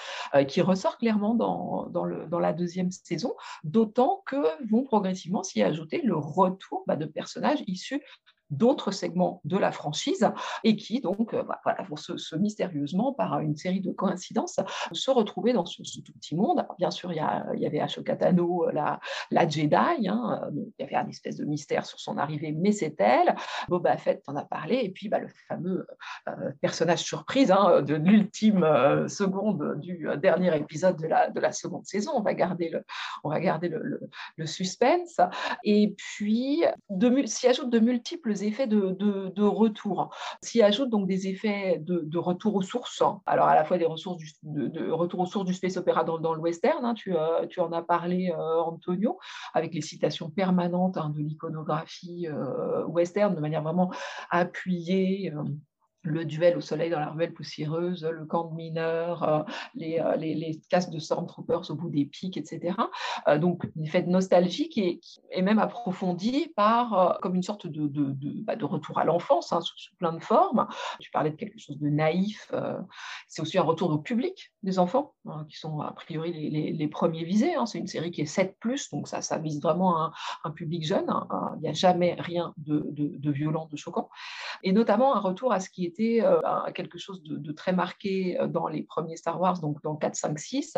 qui ressort clairement dans, dans, le, dans la deuxième saison, d'autant que vont progressivement s'y ajouter le retour bah, de personnages issus d'autres segments de la franchise et qui donc euh, bah, voilà, vont se, mystérieusement par une série de coïncidences se retrouver dans ce, tout petit monde. bien sûr, il y, avait Ashoka Tano, la, la Jedi, hein, il y avait un espèce de mystère sur son arrivée, mais c'est elle. Boba Fett en a parlé et puis bah, le fameux euh, personnage surprise hein, de l'ultime euh, seconde du dernier épisode de la, de la seconde saison. On va garder le, on va garder le, suspense. Et puis, s'y ajoutent de multiples effets de, retour. S'y ajoute donc des effets de, retour aux sources, alors à la fois des ressources du, de, retour aux sources du space opéra dans, le western, hein, tu, euh, tu, en as parlé euh, Antonio, avec les citations permanentes hein, de l'iconographie euh, western de manière vraiment appuyée le duel au soleil dans la ruelle poussiéreuse, le camp de mineurs, euh, les, euh, les, les, casques de Stormtroopers au bout des pics, etc. Euh, donc, un effet de nostalgie qui est, est même approfondi par comme une sorte de, de, de, bah, retour à l'enfance hein, sous, plein de formes. Tu parlais de quelque chose de naïf. c'est aussi un retour au public des enfants, hein, qui sont a priori les, les, premiers visés. Hein. C'est une série qui est 7, donc ça, ça vise vraiment un, un public jeune. Il n'y a jamais rien de, de, violent, de choquant. Et notamment un retour à ce qui est euh, quelque chose de, très marqué euh, dans les premiers Star Wars, donc dans 4, 5, 6,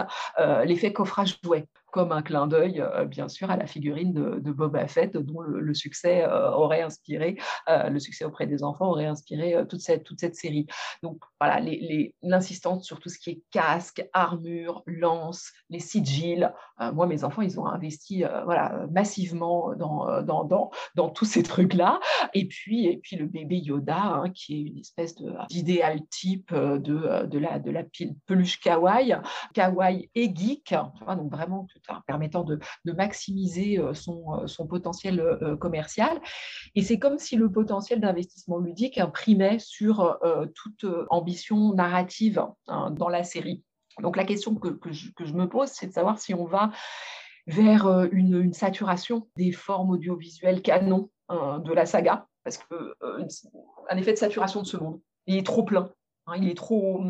l'effet coffrage jouet comme un clin d'œil, euh, bien sûr, à la figurine de, Boba Fett, dont le, succès euh, aurait inspiré, euh, le succès auprès des enfants aurait inspiré toute, cette, toute cette série. Donc voilà, l'insistance sur tout ce qui est casque, armure, lance, les sigils. moi, mes enfants, ils ont investi voilà, massivement dans, dans, dans, dans tous ces trucs-là. Et puis, et puis le bébé Yoda, hein, qui est une espèce d'idéal type de, de, la, de la peluche kawaii, kawaii et geek. donc vraiment permettant de, maximiser euh, son, euh, son potentiel euh, commercial. Et c'est comme si le potentiel d'investissement ludique imprimait sur toute ambition narrative hein, dans la série. Donc la question que, je, me pose, c'est de savoir si on va vers une, saturation des formes audiovisuelles canon hein, de la saga, parce que un effet de saturation de ce monde. Il est trop plein, hein, il, est trop,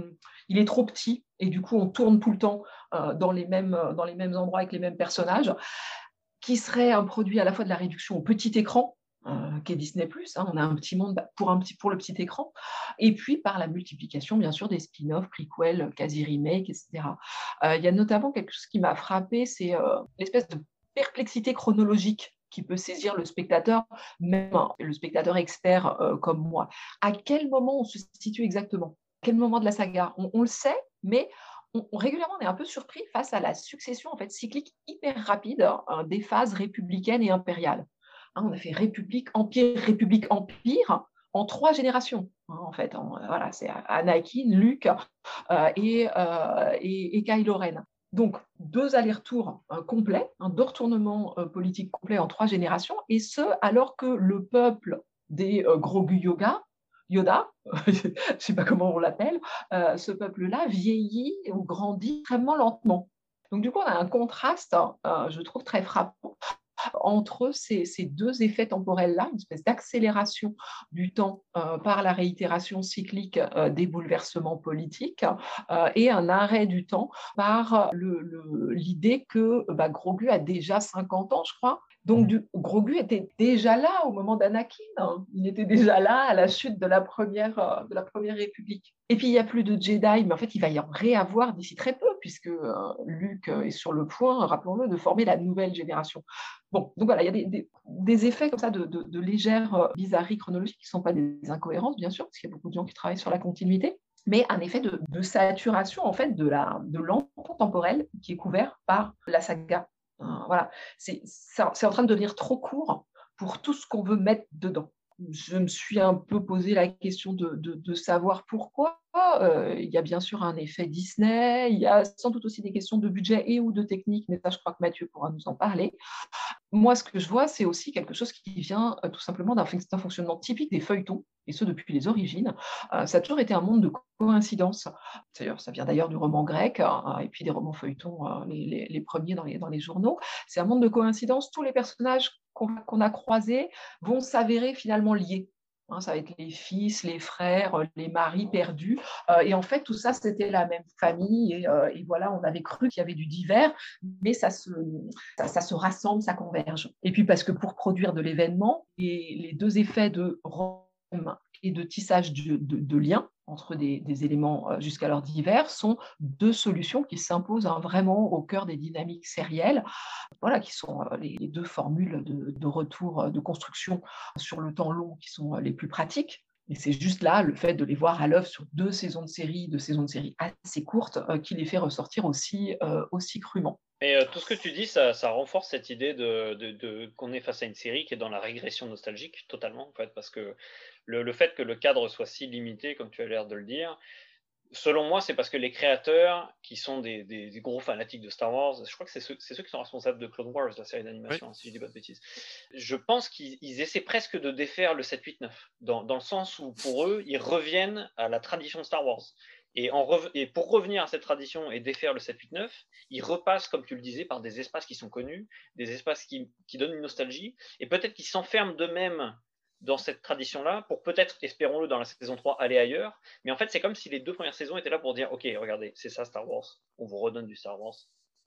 il est trop petit, et du coup on tourne tout le temps euh, dans, les mêmes, euh, dans les mêmes endroits avec les mêmes personnages, qui serait un produit à la fois de la réduction au petit écran, euh, qui est Disney+, hein, on a un petit monde pour, le petit écran, et puis par la multiplication, bien sûr, des spin-offs, prequels, quasi-remake, etc. Il y a notamment quelque chose qui m'a frappé, c'est l'espèce de perplexité chronologique qui peut saisir le spectateur, même le spectateur expert comme moi. À quel moment on se situe exactement? Quel moment de la saga on, le sait, mais on, régulièrement, on est un peu surpris face à la succession en fait, cyclique hyper rapide hein, des phases républicaines et impériales. Hein, on a fait République, Empire, République, Empire en trois générations. Hein, en fait, voilà, c'est Anakin, Luke euh, et, euh, et, Kylo Ren. Donc, deux allers-retours complets, un deux retournements politiques complets en trois générations, et ce, alors que le peuple des Grogu Yoga, Yoda, je ne sais pas comment on l'appelle, ce peuple-là vieillit ou grandit extrêmement lentement. Donc, du coup, on a un contraste, je trouve, très frappant entre ces, deux effets temporels-là, une espèce d'accélération du temps euh, par la réitération cyclique euh, des bouleversements politiques euh, et un arrêt du temps par l'idée que bah, Grogu a déjà 50 ans, je crois, donc, du, Grogu était déjà là au moment d'Anakin. Hein. Il était déjà là à la chute de la première, de la première République. Et puis, il n'y a plus de Jedi, mais en fait, il va y en réavoir d'ici très peu, puisque Luke est sur le point, rappelons-le, de former la nouvelle génération. Bon, donc voilà, il y a des, effets comme ça de, de, légères euh, bizarreries chronologiques qui ne sont pas des incohérences, bien sûr, parce qu'il y a beaucoup de gens qui travaillent sur la continuité, mais un effet de, saturation en fait de la de temporel qui est couvert par la saga. Voilà, c'est en train de devenir trop court pour tout ce qu'on veut mettre dedans je me suis un peu posé la question de, savoir pourquoi. Euh, il y a bien sûr un effet Disney, il y a sans doute aussi des questions de budget et ou de technique, mais ça, je crois que Mathieu pourra nous en parler. Moi, ce que je vois, c'est aussi quelque chose qui vient euh, tout simplement d'un fonctionnement typique des feuilletons, et ce depuis les origines. Euh, ça a toujours été un monde de coïncidence. D'ailleurs, ça vient d'ailleurs du roman grec, hein, et puis des romans feuilletons, les, premiers dans les, dans les journaux. C'est un monde de coïncidence. Tous les personnages qu'on a croisés vont s'avérer finalement liés. Hein, ça va être les fils, les frères, les maris perdus. Euh, et en fait, tout ça, c'était la même famille. Euh, et, voilà, on avait cru qu'il y avait du divers, mais ça se, ça, se rassemble, ça converge. Et puis parce que pour produire de l'événement, les deux effets de Rome et de tissage de, liens entre des, éléments euh, jusqu'alors divers sont deux solutions qui s'imposent hein, vraiment au cœur des dynamiques sérielles, voilà, qui sont euh, les, deux formules de, retour euh, de construction sur le temps long qui sont les plus pratiques. Et c'est juste là le fait de les voir à l'œuvre sur deux saisons de série, deux saisons de série assez courtes, qui les fait ressortir aussi, aussi crûment. Et tout ce que tu dis, ça, renforce cette idée de, qu'on est face à une série qui est dans la régression nostalgique totalement, en fait, parce que le, fait que le cadre soit si limité, comme tu as l'air de le dire, selon moi, c'est parce que les créateurs, qui sont des, gros fanatiques de Star Wars, je crois que c'est ceux, qui sont responsables de Clone Wars, la série d'animation, si je dis pas de bêtises. Je pense qu'ils essaient presque de défaire le 7-8-9, dans, le sens où pour eux, ils reviennent à la tradition Star Wars. Et, pour revenir à cette tradition et défaire le 7-8-9, ils repassent, comme tu le disais, par des espaces qui sont connus, des espaces qui, qui donnent une nostalgie, et peut-être qu'ils s'enferment d'eux-mêmes dans cette tradition-là pour peut-être, espérons-le, dans la saison 3, aller ailleurs. Mais en fait, c'est comme si les deux premières saisons étaient là pour dire, OK, regardez, c'est ça Star Wars, on vous redonne du Star Wars.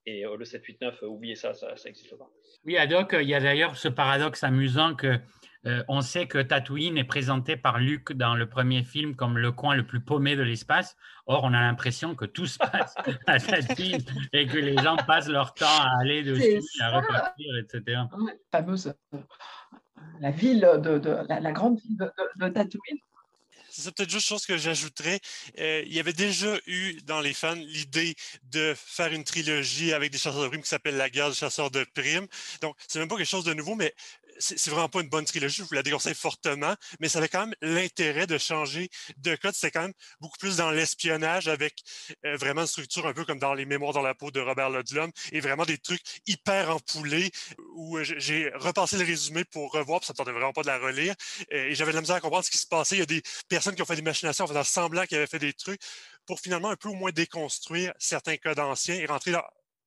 Et euh, le 7, 8, 9, oubliez ça, ça n'existe pas. Oui, Adoc, il y a d'ailleurs ce paradoxe amusant que euh, on sait que Tatooine est présenté par Luke dans le premier film comme le coin le plus paumé de l'espace. Or, on a l'impression que tout se passe à Tatooine et que les gens passent leur temps à aller dessus, à repartir, etc. fameuse euh, la ville de, la, grande ville de, Tatooine. C'est peut-être juste chose que j'ajouterais. Euh, il y avait déjà eu dans les fans l'idée de faire une trilogie avec des chasseurs de primes qui s'appelle La guerre des chasseurs de primes. Donc, c'est même pas quelque chose de nouveau, mais c'est vraiment pas une bonne trilogie, je vous la déconseille fortement, mais ça avait quand même l'intérêt de changer de code. C'était quand même beaucoup plus dans l'espionnage avec euh, vraiment une structure un peu comme dans les Mémoires dans la peau de Robert Ludlum et vraiment des trucs hyper empoulés où euh, j'ai repassé le résumé pour revoir, puis ça ne tentait vraiment pas de la relire. Euh, et j'avais de la misère à comprendre ce qui se passait. Il y a des personnes qui ont fait des machinations en faisant semblant qu'ils avaient fait des trucs pour finalement un peu au moins déconstruire certains codes anciens et rentrer dans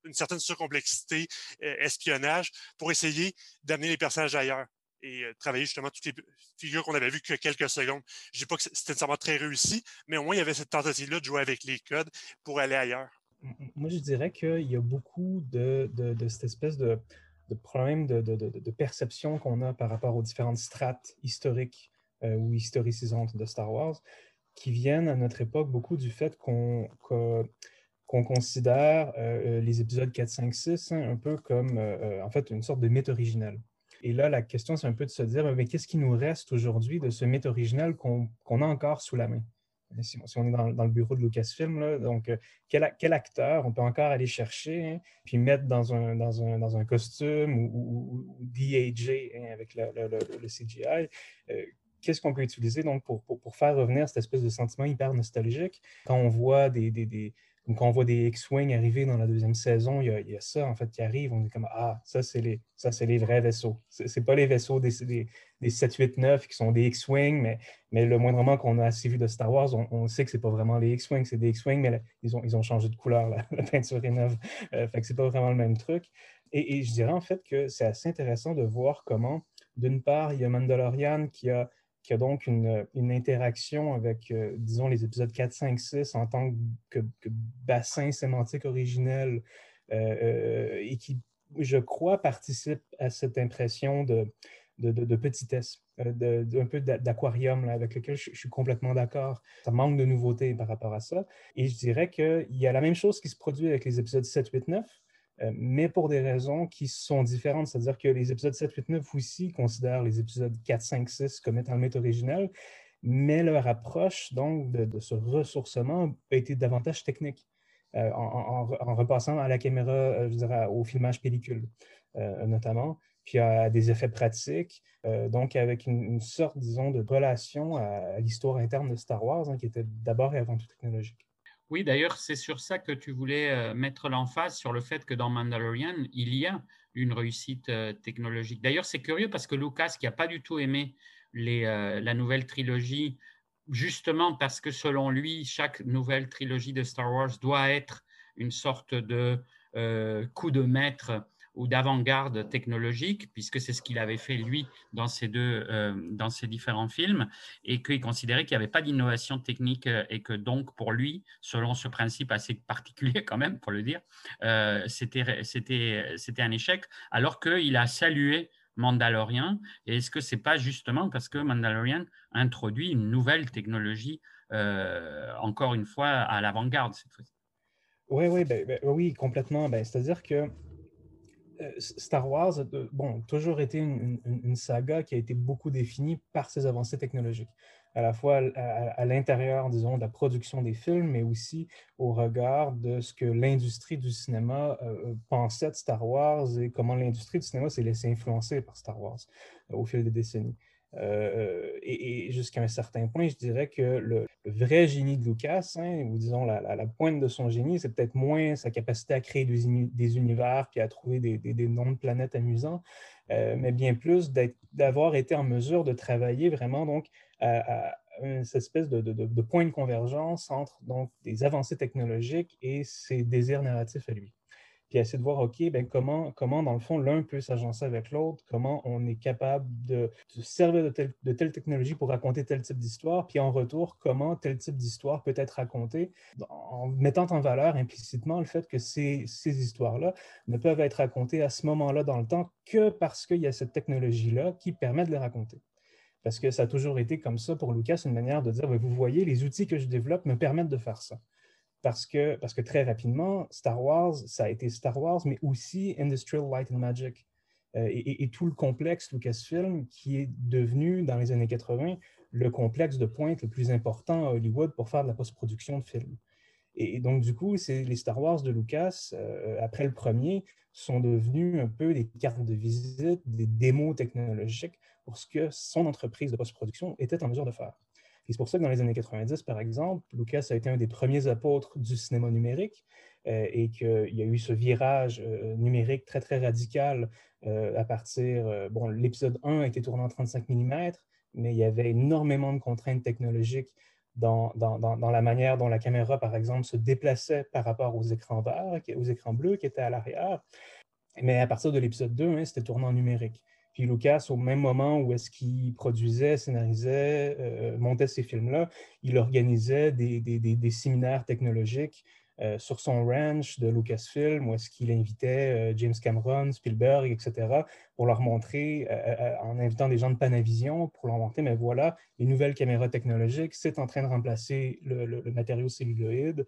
une certaine surcomplexité, euh, espionnage, pour essayer d'amener les personnages ailleurs et euh, travailler justement toutes les figures qu'on avait vues que quelques secondes. Je ne dis pas que c'était nécessairement très réussi, mais au moins il y avait cette tentative-là de jouer avec les codes pour aller ailleurs. Moi, je dirais qu'il y a beaucoup de, cette espèce de, problème de, perception qu'on a par rapport aux différentes strates historiques euh, ou historicisantes de Star Wars qui viennent à notre époque beaucoup du fait qu'on qu'on considère euh, euh, les épisodes 4, 5, 6 un peu comme euh, en fait une sorte de mythe original. Et là, la question, c'est un peu de se dire, mais qu'est-ce qui nous reste aujourd'hui de ce mythe original qu'on a encore sous la main? Si, on est dans, le bureau de Lucasfilm, là, donc quel, acteur on peut encore aller chercher, hein, puis mettre dans un, dans dans costume ou, ou, hein, avec le, CGI? Qu'est-ce qu'on peut utiliser donc pour, faire revenir cette espèce de sentiment hyper nostalgique? Quand on voit des quand on voit des X-Wing arriver dans la deuxième saison, il y, a, ça, en fait, qui arrive. On est comme, ah, ça, c'est les, les vrais vaisseaux. C'est pas les vaisseaux des, des, des 7, 8, 9 qui sont des X-Wing, mais, mais le moindrement qu'on a assez vu de Star Wars, on, sait que c'est pas vraiment les X-Wing, c'est des X-Wing, mais ils, ont, ils ont changé de couleur, la, peinture est neuve. Euh, fait que c'est pas vraiment le même truc. Et, et, je dirais, en fait, que c'est assez intéressant de voir comment, d'une part, il y a Mandalorian qui a qui a donc une, interaction avec, euh, disons, les épisodes 4, 5, 6 en tant que, bassin sémantique originel euh, euh, et qui, je crois, participe à cette impression de, de, petitesse, d'un peu d'aquarium avec lequel je, suis complètement d'accord. Ça manque de nouveautés par rapport à ça. Et je dirais qu'il y a la même chose qui se produit avec les épisodes 7, 8, 9 euh, mais pour des raisons qui sont différentes. C'est-à-dire que les épisodes 7, 8, 9 aussi considèrent les épisodes 4, 5, 6 comme étant le mythe original, mais leur approche donc de, ce ressourcement a été davantage technique. Euh, en, repassant à la caméra, euh, je dirais, au filmage pellicule, notamment, puis à des effets pratiques, donc avec une, sorte, disons, de relation à, l'histoire interne de Star Wars, hein, qui était d'abord et avant tout technologique. Oui, d'ailleurs, c'est sur ça que tu voulais euh, mettre l'emphase, sur le fait que dans Mandalorian, il y a une réussite euh, technologique. D'ailleurs, c'est curieux parce que Lucas, qui n'a pas du tout aimé euh, la nouvelle trilogie, justement parce que selon lui, chaque nouvelle trilogie de Star Wars doit être une sorte de coup de maître ou d'avant-garde technologique, puisque c'est ce qu'il avait fait lui dans ces deux, euh, dans ces différents films, et qu'il considérait qu'il n'y avait pas d'innovation technique euh, et que donc pour lui, selon ce principe assez particulier quand même, pour le dire, euh, c'était, c'était, un échec, alors qu'il a salué Mandalorian. Et est-ce que c'est pas justement parce que Mandalorian introduit une nouvelle technologie, encore une fois, à l'avant-garde cette fois-ci? Oui, oui, ben, ben, oui, complètement. Ben, c'est-à-dire que Star Wars a bon, toujours été une, saga qui a été beaucoup définie par ses avancées technologiques, à la fois à, l'intérieur, disons, de la production des films, mais aussi au regard de ce que l'industrie du cinéma euh, euh, pensait de Star Wars et comment l'industrie du cinéma s'est laissée influencer par Star Wars au fil des décennies. Euh, et, jusqu'à un certain point, je dirais que le, vrai génie de Lucas, hein, ou disons la, pointe de son génie, c'est peut-être moins sa capacité à créer des, univers puis à trouver des, noms de planètes amusants, euh, mais bien plus d'avoir été en mesure de travailler vraiment donc à, une espèce de, de, point de convergence entre donc, des avancées technologiques et ses désirs narratifs à lui puis essayer de voir, OK, ben comment, comment dans le fond, l'un peut s'agencer avec l'autre, comment on est capable de, se servir de, telle, de telle technologie pour raconter tel type d'histoire, puis en retour, comment tel type d'histoire peut être raconté en mettant en valeur implicitement le fait que ces, ces histoires-là ne peuvent être racontées à ce moment-là dans le temps que parce qu'il y a cette technologie-là qui permet de les raconter. Parce que ça a toujours été comme ça pour Lucas, une manière de dire, ben, vous voyez, les outils que je développe me permettent de faire ça parce que, parce que très rapidement, Star Wars, ça a été Star Wars, mais aussi Industrial Light and Magic. Euh, et, tout le complexe Lucasfilm qui est devenu, dans les années 80, le complexe de pointe le plus important à Hollywood pour faire de la post-production de films. Et, donc, du coup, les Star Wars de Lucas, euh, après le premier, sont devenus un peu des cartes de visite, des démos technologiques pour ce que son entreprise de post-production était en mesure de faire c'est pour ça que dans les années 90, par exemple, Lucas a été un des premiers apôtres du cinéma numérique euh, et qu'il y a eu ce virage euh, numérique très, très radical euh, à partir, bon, l'épisode 1 a été tourné en 35 mm, mais il y avait énormément de contraintes technologiques dans, dans, dans, la manière dont la caméra, par exemple, se déplaçait par rapport aux écrans verts, aux écrans bleus qui étaient à l'arrière. Mais à partir de l'épisode 2, hein, c'était tourné en numérique. Puis Lucas, au même moment où est-ce qu'il produisait, scénarisait, euh, montait ces films-là, il organisait des, des, des, séminaires technologiques euh, sur son ranch de Lucasfilm, où est-ce qu'il invitait euh, James Cameron, Spielberg, etc., pour leur montrer, en invitant des gens de Panavision, pour leur montrer, mais voilà, les nouvelles caméras technologiques, c'est en train de remplacer le, matériau celluloïde.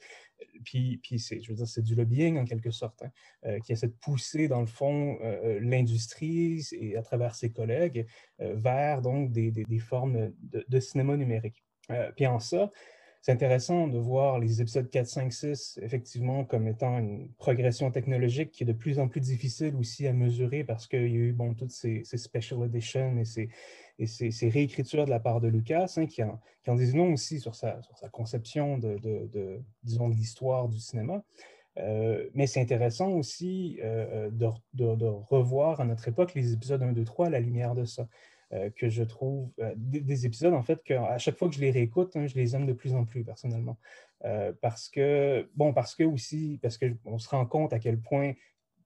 Puis, puis je veux dire, c'est du lobbying en quelque sorte, hein, qui essaie de pousser, dans le fond, l'industrie et à travers ses collègues vers donc des, des, formes de, de, cinéma numérique. puis en ça, c'est intéressant de voir les épisodes 4, 5, 6 effectivement comme étant une progression technologique qui est de plus en plus difficile aussi à mesurer parce qu'il y a eu bon, toutes ces, special editions et ces, et ces, réécritures de la part de Lucas hein, qui, en, qui, en, disent long aussi sur sa, conception de, l'histoire du cinéma. Euh, mais c'est intéressant aussi euh, de, revoir à notre époque les épisodes 1, 2, 3 à la lumière de ça. Euh, que je trouve euh, des, épisodes, en fait, qu'à chaque fois que je les réécoute, hein, je les aime de plus en plus personnellement. Euh, parce que, bon, parce que aussi, parce qu'on se rend compte à quel point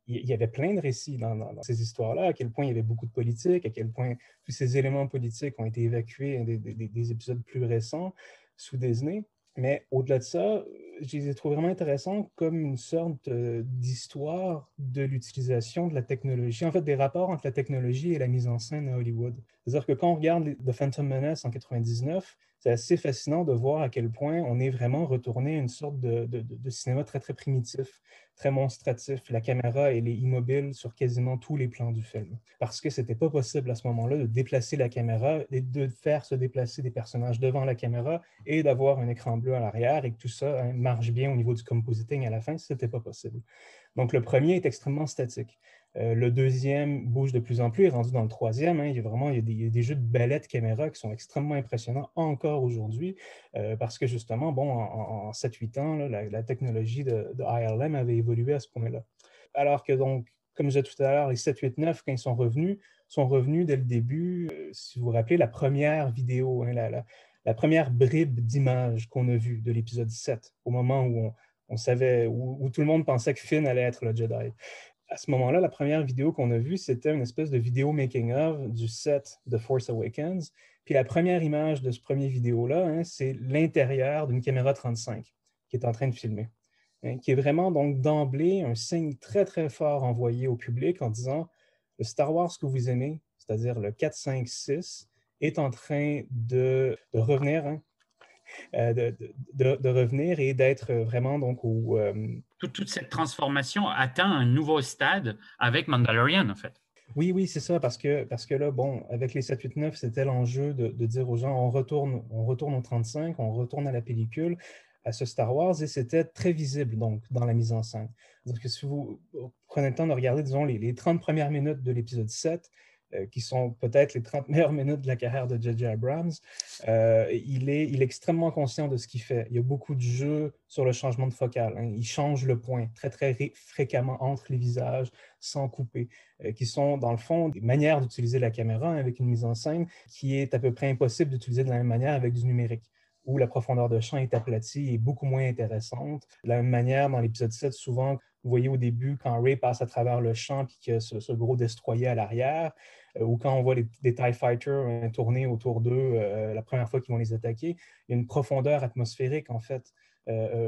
il y avait plein de récits dans, ces histoires-là, à quel point il y avait beaucoup de politique, à quel point tous ces éléments politiques ont été évacués des, des épisodes plus récents sous Disney. Mais au-delà de ça, je les ai trouvés vraiment intéressants comme une sorte d'histoire de l'utilisation de la technologie, en fait des rapports entre la technologie et la mise en scène à Hollywood. C'est-à-dire que quand on regarde The Phantom Menace en 99, c'est assez fascinant de voir à quel point on est vraiment retourné à une sorte de, cinéma très, très primitif, très monstratif. La caméra, est immobile sur quasiment tous les plans du film. Parce que ce n'était pas possible à ce moment-là de déplacer la caméra et de faire se déplacer des personnages devant la caméra et d'avoir un écran bleu à l'arrière et que tout ça hein, marche bien au niveau du compositing à la fin. Ce n'était pas possible. Donc, le premier est extrêmement statique. Euh, le deuxième bouge de plus en plus, est rendu dans le troisième. Hein. il y a vraiment il y a des, jeux de ballet de caméra qui sont extrêmement impressionnants encore aujourd'hui, euh, parce que justement, bon, en, 7-8 ans, la, technologie de, ILM avait évolué à ce point-là. Alors que donc, comme je disais tout à l'heure, les 7, 8, 9, quand ils sont revenus, sont revenus dès le début, euh, si vous vous rappelez, la première vidéo, hein, la, première bribe d'image qu'on a vue de l'épisode 7, au moment où on, savait, où, tout le monde pensait que Finn allait être le Jedi à ce moment-là, la première vidéo qu'on a vue, c'était une espèce de vidéo making-of du set de Force Awakens. Puis la première image de ce premier vidéo-là, hein, c'est l'intérieur d'une caméra 35 qui est en train de filmer, hein, qui est vraiment donc d'emblée un signe très, très fort envoyé au public en disant le Star Wars que vous aimez, c'est-à-dire le 4, 5, 6, est en train de, revenir hein, euh, de, revenir et d'être vraiment donc au... Euh, toute, cette transformation atteint un nouveau stade avec Mandalorian, en fait. Oui, oui, c'est ça, parce que, parce que là, bon, avec les 789, c'était l'enjeu de, dire aux gens, on retourne, on retourne au 35, on retourne à la pellicule, à ce Star Wars, et c'était très visible, donc, dans la mise en scène. Donc, si vous prenez le temps de regarder, disons, les, les 30 premières minutes de l'épisode 7, euh, qui sont peut-être les 30 meilleures minutes de la carrière de J.J. Abrams, euh, il, est, il est extrêmement conscient de ce qu'il fait. Il y a beaucoup de jeux sur le changement de focale. Hein. Il change le point très, très fréquemment entre les visages, sans couper, euh, qui sont, dans le fond, des manières d'utiliser la caméra hein, avec une mise en scène qui est à peu près impossible d'utiliser de la même manière avec du numérique où la profondeur de champ est aplatie et beaucoup moins intéressante. De la même manière, dans l'épisode 7, souvent, vous voyez au début, quand Ray passe à travers le champ qu'il y a ce, gros destroyer à l'arrière, euh, ou quand on voit les, des TIE Fighters euh, tourner autour d'eux euh, la première fois qu'ils vont les attaquer, il y a une profondeur atmosphérique, en fait,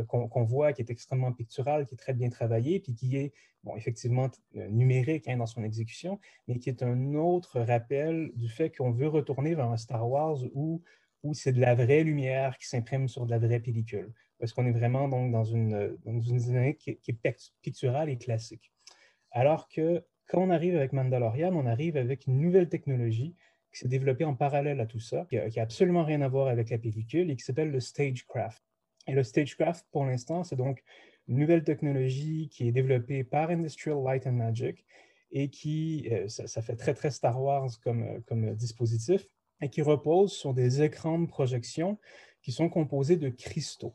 qu'on voit, qui est extrêmement picturale, qui est très bien travaillée, puis qui est, bon, effectivement numérique hein, dans son exécution, mais qui est un autre rappel du fait qu'on veut retourner vers un Star Wars où, où c'est de la vraie lumière qui s'imprime sur de la vraie pellicule parce qu'on est vraiment donc dans une, une dynamique qui, est picturale et classique. Alors que quand on arrive avec Mandalorian, on arrive avec une nouvelle technologie qui s'est développée en parallèle à tout ça, qui n'a absolument rien à voir avec la pellicule et qui s'appelle le Stagecraft. Et le Stagecraft, pour l'instant, c'est donc une nouvelle technologie qui est développée par Industrial Light and Magic et qui, euh, ça, ça, fait très, très Star Wars comme, comme dispositif, et qui repose sur des écrans de projection qui sont composés de cristaux.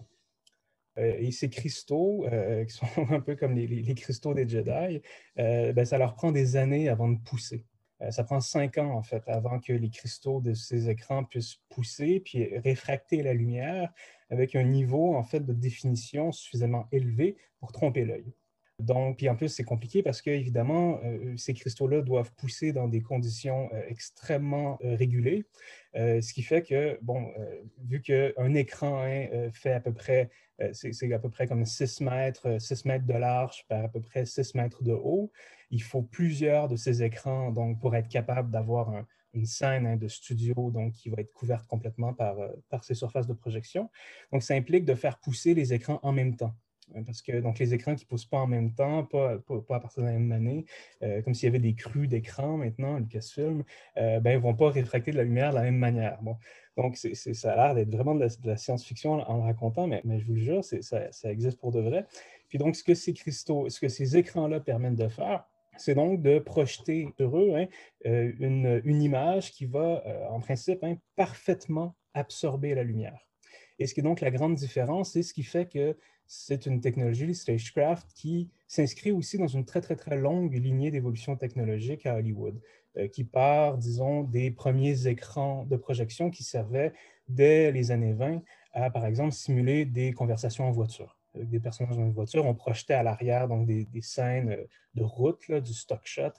Euh, et ces cristaux, euh, qui sont un peu comme les, cristaux des Jedi, euh, ben, ça leur prend des années avant de pousser. ça prend cinq ans, en fait, avant que les cristaux de ces écrans puissent pousser puis réfracter la lumière avec un niveau, en fait, de définition suffisamment élevé pour tromper l'œil. Donc, puis en plus, c'est compliqué parce que, évidemment, ces cristaux-là doivent pousser dans des conditions extrêmement régulées, ce qui fait que, bon, vu qu'un écran hein, fait à peu près euh, c'est à peu près comme 6 mètres, 6 mètres de large par à peu près 6 mètres de haut. Il faut plusieurs de ces écrans donc, pour être capable d'avoir une scène hein, de studio donc, qui va être couverte complètement euh, par ces surfaces de projection. Donc, ça implique de faire pousser les écrans en même temps. Parce que donc, les écrans qui ne poussent pas en même temps, pas, à partir de la même année, euh, comme s'il y avait des crues d'écran maintenant, Lucasfilm, euh, ben, ne vont pas réfracter de la lumière de la même manière. Donc, ça a l'air d'être vraiment de la, science-fiction en, le racontant, mais, je vous le jure, ça, existe pour de vrai. Puis donc, ce que ces cristaux, ce que ces écrans-là permettent de faire, c'est donc de projeter sur eux hein, euh, une, image qui va, en principe, hein, parfaitement absorber la lumière. Et ce qui est donc la grande différence, c'est ce qui fait que c'est une technologie, le stagecraft, qui s'inscrit aussi dans une très, très, très longue lignée d'évolution technologique à Hollywood, euh, qui part, disons, des premiers écrans de projection qui servaient dès les années 20 à, par exemple, simuler des conversations en voiture des personnages dans une voiture. On projetait à l'arrière donc des, scènes euh, de route, du stock shot.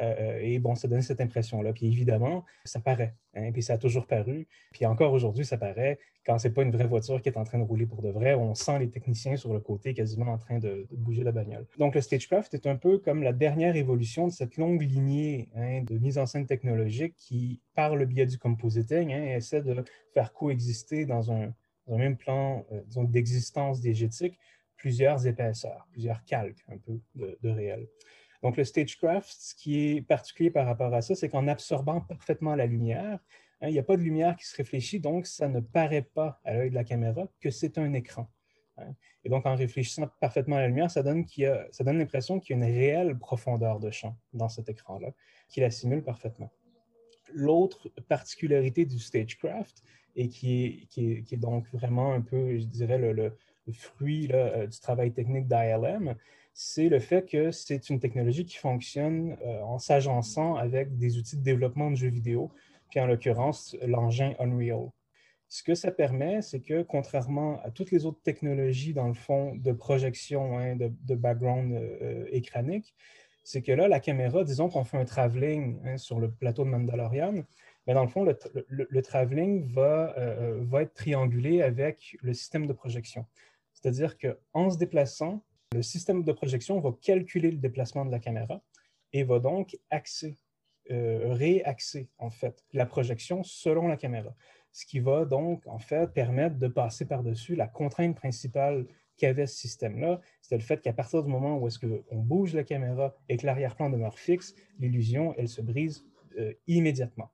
Euh, et bon, ça donnait cette impression-là. Puis évidemment, ça paraît. Hein, puis ça a toujours paru. Puis encore aujourd'hui, ça paraît quand c'est pas une vraie voiture qui est en train de rouler pour de vrai. On sent les techniciens sur le côté quasiment en train de, bouger la bagnole. Donc le stagecraft est un peu comme la dernière évolution de cette longue lignée hein, de mise en scène technologique qui, par le biais du compositing, hein, essaie de faire coexister dans un un même plan euh, d'existence diégétique, plusieurs épaisseurs, plusieurs calques un peu de, réel. Donc, le stagecraft, ce qui est particulier par rapport à ça, c'est qu'en absorbant parfaitement la lumière, hein, il n'y a pas de lumière qui se réfléchit, donc ça ne paraît pas à l'œil de la caméra que c'est un écran. Hein. Et donc, en réfléchissant parfaitement la lumière, ça donne, l'impression qu'il y a une réelle profondeur de champ dans cet écran-là, qui la simule parfaitement. L'autre particularité du stagecraft, et qui est, donc vraiment un peu, je dirais, le, fruit euh, du travail technique d'ILM, c'est le fait que c'est une technologie qui fonctionne euh, en s'agençant avec des outils de développement de jeux vidéo, puis en l'occurrence l'engin Unreal. Ce que ça permet, c'est que contrairement à toutes les autres technologies, dans le fond, de projection, hein, de, background euh, écranique, c'est que là, la caméra, disons qu'on fait un travelling hein, sur le plateau de Mandalorian, mais dans le fond, le, travelling va, euh, va être triangulé avec le système de projection. C'est-à-dire qu'en se déplaçant, le système de projection va calculer le déplacement de la caméra et va donc axer, euh, réaxer en fait la projection selon la caméra. Ce qui va donc en fait permettre de passer par-dessus la contrainte principale qu'avait ce système-là, c'était le fait qu'à partir du moment où est-ce qu'on bouge la caméra et que l'arrière-plan demeure fixe, l'illusion, elle se brise euh, immédiatement.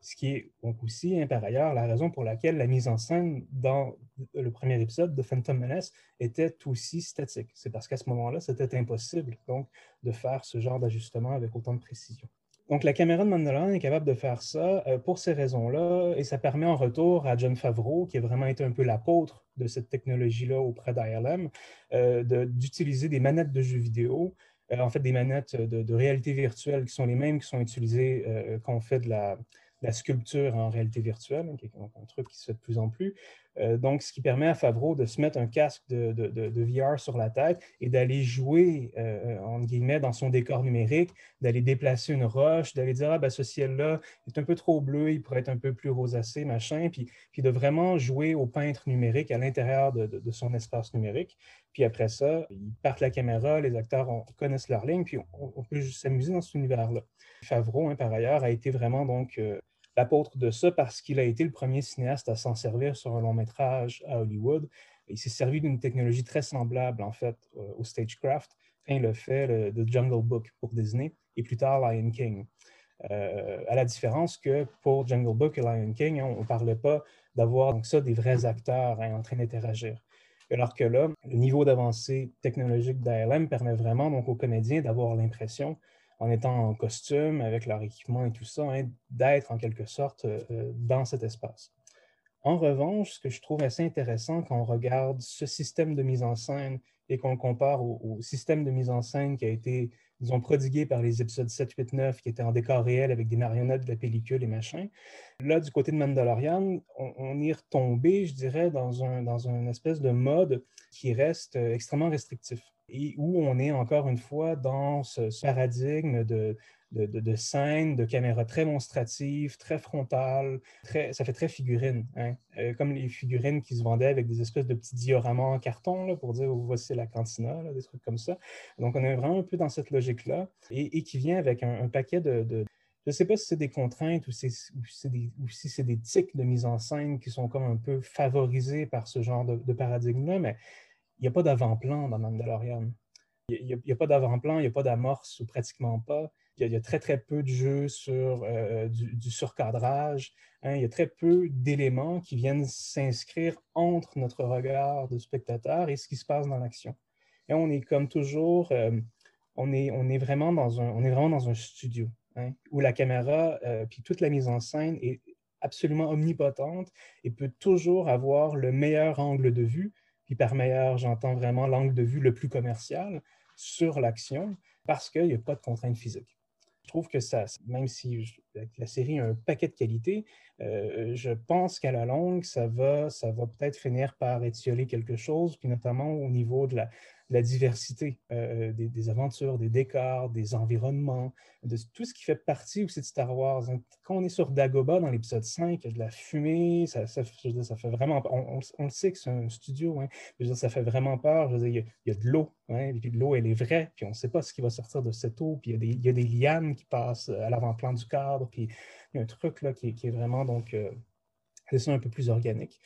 Ce qui est donc aussi, hein, par ailleurs, la raison pour laquelle la mise en scène dans le premier épisode de Phantom Menace était aussi statique. C'est parce qu'à ce moment-là, c'était impossible donc de faire ce genre d'ajustement avec autant de précision. Donc, la caméra de Mandalorian est capable de faire ça euh, pour ces raisons-là, et ça permet en retour à John Favreau, qui a vraiment été un peu l'apôtre de cette technologie-là auprès d'ILM, euh, d'utiliser des manettes de jeux vidéo, euh, en fait des manettes de, de, réalité virtuelle qui sont les mêmes qui sont utilisées quand on fait de la, la sculpture en réalité virtuelle, hein, qui est un, truc qui se fait de plus en plus. Euh, donc, ce qui permet à Favreau de se mettre un casque de, VR sur la tête et d'aller jouer, euh, entre guillemets, dans son décor numérique, d'aller déplacer une roche, d'aller dire, ah, ben, ce ciel-là est un peu trop bleu, il pourrait être un peu plus rosacé, machin, puis, de vraiment jouer au peintre numérique à l'intérieur de, son espace numérique. Puis après ça, ils partent la caméra, les acteurs connaissent leur ligne, puis on, peut juste s'amuser dans cet univers-là. Favreau, hein, par ailleurs, a été vraiment donc euh, l'apôtre de ça parce qu'il a été le premier cinéaste à s'en servir sur un long métrage à Hollywood. Il s'est servi d'une technologie très semblable, en fait, euh, au stagecraft quand il a fait le, Jungle Book pour Disney et plus tard Lion King. Euh, à la différence que pour Jungle Book et Lion King, on ne parlait pas d'avoir donc ça des vrais acteurs hein, en train d'interagir. Alors que là, le niveau d'avancée technologique d'ALM permet vraiment donc aux comédiens d'avoir l'impression en étant en costume, avec leur équipement et tout ça, hein, d'être en quelque sorte euh, euh, dans cet espace. En revanche, ce que je trouve assez intéressant quand on regarde ce système de mise en scène et qu'on le compare au, système de mise en scène qui a été, disons, prodigué par les épisodes 7, 8, 9, qui étaient en décor réel avec des marionnettes de la pellicule et machin. Là, du côté de Mandalorian, on, est retombé, je dirais, dans un, dans une espèce de mode qui reste euh, extrêmement restrictif et où on est encore une fois dans ce, paradigme de, de, de, scène, de caméra très monstrative, très frontale, très, ça fait très figurine, hein. euh, comme les figurines qui se vendaient avec des espèces de petits dioramas en carton là, pour dire voici la cantina, des trucs comme ça. Donc on est vraiment un peu dans cette logique-là et, qui vient avec un, paquet de, je ne sais pas si c'est des contraintes ou, des, ou si c'est des tics de mise en scène qui sont comme un peu favorisés par ce genre de, paradigme-là, mais n'y a pas d'avant-plan dans Mandalorian. Il n'y a, pas d'avant-plan, il n'y a pas d'amorce ou pratiquement pas. Il y, a, très, très peu de jeux sur euh, du, surcadrage. Hein. Il y a très peu d'éléments qui viennent s'inscrire entre notre regard de spectateur et ce qui se passe dans l'action. Et on est comme toujours, euh, on, est, on, est vraiment dans un, on est vraiment dans un studio hein, où la caméra, euh, puis toute la mise en scène est absolument omnipotente et peut toujours avoir le meilleur angle de vue. Par meilleur, j'entends vraiment l'angle de vue le plus commercial sur l'action parce qu'il n'y a pas de contrainte physique trouve que ça, même si la série a un paquet de qualités, euh, je pense qu'à la longue, ça va, ça va peut-être finir par étioler quelque chose, puis notamment au niveau de la, la diversité euh, des, aventures, des décors, des environnements, de tout ce qui fait partie aussi de Star Wars. quand on est sur Dagobah dans l'épisode 5, il y a de la fumée, ça, ça, ça fait vraiment... On, on, le sait que c'est un studio, hein, ça fait vraiment peur. il, y a, de l'eau, hein, l'eau, elle est vraie, puis on ne sait pas ce qui va sortir de cette eau, puis il y a des, il y a des lianes qui passent à l'avant-plan du cadre, puis il y a un truc là qui, est vraiment donc... Euh, un peu plus organique.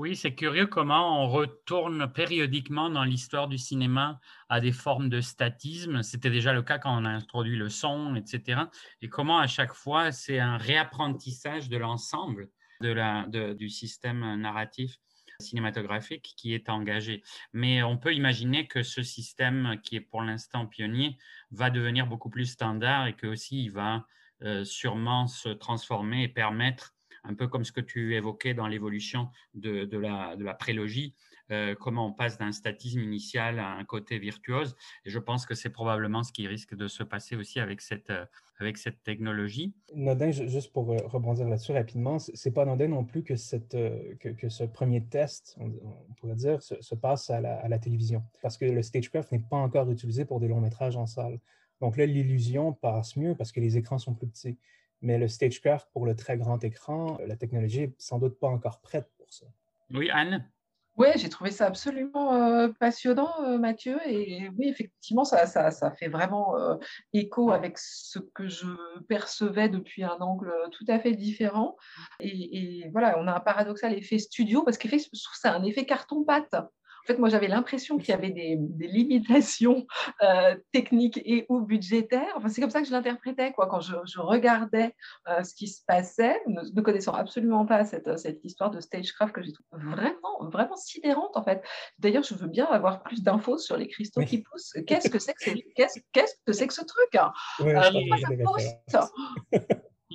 Oui, c'est curieux comment on retourne périodiquement dans l'histoire du cinéma à des formes de statisme. C'était déjà le cas quand on a introduit le son, etc. Et comment à chaque fois, c'est un réapprentissage de l'ensemble du système narratif cinématographique qui est engagé. Mais on peut imaginer que ce système qui est pour l'instant pionnier va devenir beaucoup plus standard et que aussi il va euh, sûrement se transformer et permettre un peu comme ce que tu évoquais dans l'évolution de, la, prélogie, euh, comment on passe d'un statisme initial à un côté virtuose. Et je pense que c'est probablement ce qui risque de se passer aussi avec cette, euh, technologie. Nodin, juste pour euh, rebondir là-dessus rapidement, c'est pas anodin non plus que, ce premier test, on, pourrait dire, se, passe à la, télévision, parce que le stagecraft n'est pas encore utilisé pour des longs métrages en salle. Donc là, l'illusion passe mieux parce que les écrans sont plus petits. Mais le stagecraft pour le très grand écran, la technologie n'est sans doute pas encore prête pour ça. Oui, Anne? Oui, j'ai trouvé ça absolument euh, passionnant, euh, Mathieu. Et oui, effectivement, ça, ça, ça fait vraiment euh, écho avec ce que je percevais depuis un angle tout à fait différent. Et, et voilà, on a un paradoxal effet studio parce qu'effectivement, je trouve ça un effet carton-pâte. En fait, moi, j'avais l'impression qu'il y avait des, limitations euh, techniques et ou budgétaires. Enfin, c'est comme ça que je l'interprétais, quoi, quand je, regardais euh, ce qui se passait, ne, connaissant absolument pas cette, cette histoire de stagecraft que j'ai trouvé vraiment, vraiment sidérante, en fait. D'ailleurs, je veux bien avoir plus d'infos sur les cristaux qui poussent. Qu'est-ce que c'est que, ce truc hein?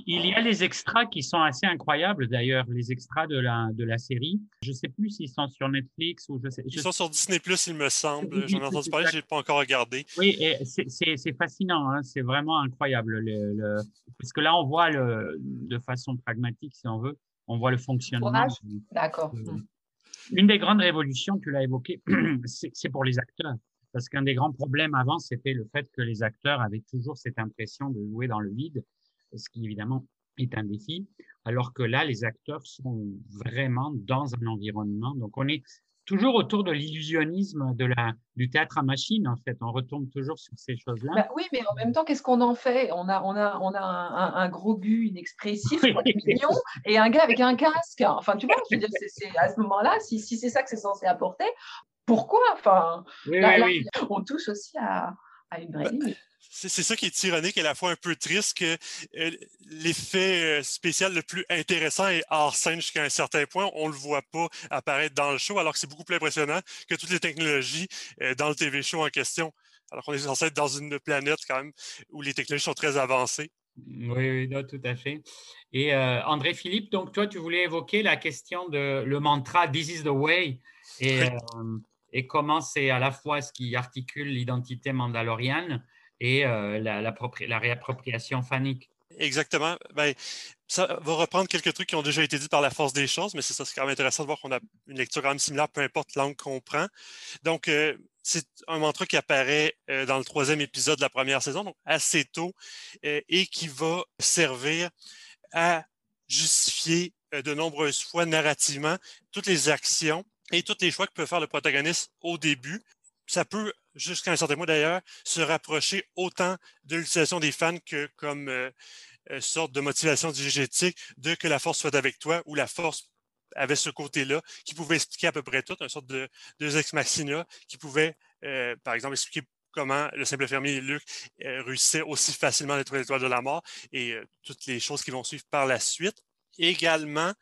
Il y a les extras qui sont assez incroyables d'ailleurs, les extras de la, de la série. Je ne sais plus s'ils sont sur Netflix ou je sais. Ils sont sur Disney Plus, il me semble. J'en ai entendu parler, je n'ai pas encore regardé. Oui, et c'est fascinant, hein. c'est vraiment incroyable. Le, Parce que là, on voit le, de façon pragmatique, si on veut, on voit le fonctionnement. D'accord. Une des grandes révolutions, tu l'as évoqué, c'est pour les acteurs. Parce qu'un des grands problèmes avant, c'était le fait que les acteurs avaient toujours cette impression de jouer dans le vide ce qui évidemment est un défi, alors que là, les acteurs sont vraiment dans un environnement. Donc, on est toujours autour de l'illusionnisme de la, du théâtre à machine, en fait. On retourne toujours sur ces choses-là. Bah oui, mais en même temps, qu'est-ce qu'on en fait? On a, on a, on a un, gros gu inexpressif, mignon, et un gars avec un casque. Enfin, tu vois, je veux dire, c'est, à ce moment-là, si, si c'est ça que c'est censé apporter, pourquoi? Enfin, on touche aussi à, à une vraie limite. C'est ça qui est ironique et à la fois un peu triste que euh, l'effet euh, spécial le plus intéressant est hors scène jusqu'à un certain point. On ne le voit pas apparaître dans le show, alors que c'est beaucoup plus impressionnant que toutes les technologies euh, dans le TV show en question. Alors qu'on est censé être dans une planète quand même où les technologies sont très avancées. Oui, oui tout à fait. Et André Philippe, donc toi, tu voulais évoquer la question de le mantra This is the way et, et comment c'est à la fois ce qui articule l'identité mandalorienne et euh, la, réappropriation fanique. Exactement. Ben, ça va reprendre quelques trucs qui ont déjà été dit par la force des choses, mais c'est ça, c'est quand même intéressant de voir qu'on a une lecture quand même similaire, peu importe langue qu'on prend. Donc, euh, c'est un mantra qui apparaît euh, dans le troisième épisode de la première saison, donc assez tôt, et qui va servir à justifier de nombreuses fois narrativement toutes les actions et tous les choix que peut faire le protagoniste au début. Ça peut jusqu'à un certain point d'ailleurs, se rapprocher autant de l'utilisation des fans que comme euh, euh, sorte de motivation digétique de que la force soit avec toi ou la force avait ce côté-là qui pouvait expliquer à peu près tout, une sorte de deux ex machina qui pouvait, euh, par exemple, expliquer comment le simple fermier Luc réussissait aussi facilement à détruire l'étoile de la mort et toutes les choses qui vont suivre par la suite. Également,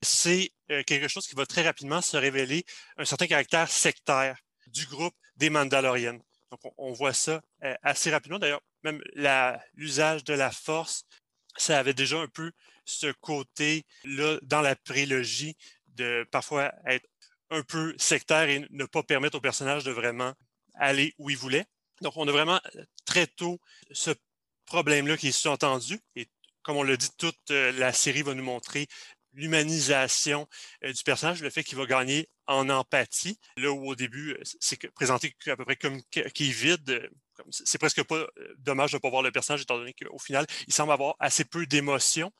c'est quelque chose qui va très rapidement se révéler un certain caractère sectaire du groupe des Mandaloriens. Donc, on, voit ça assez rapidement. D'ailleurs, même l'usage de la force, ça avait déjà un peu ce côté-là dans la prélogie de parfois être un peu sectaire et ne pas permettre au personnage de vraiment aller où il voulait. Donc, on a vraiment euh, très tôt ce problème-là qui est sous-entendu. Et comme on l'a dit, toute euh, la série va nous montrer l'humanisation euh, du personnage, le fait qu'il va gagner en empathie. Là où au début, c'est présenté à peu près comme qui est vide. C'est presque pas dommage de ne pas voir le personnage, étant donné qu'au final, il semble avoir assez peu d'émotions.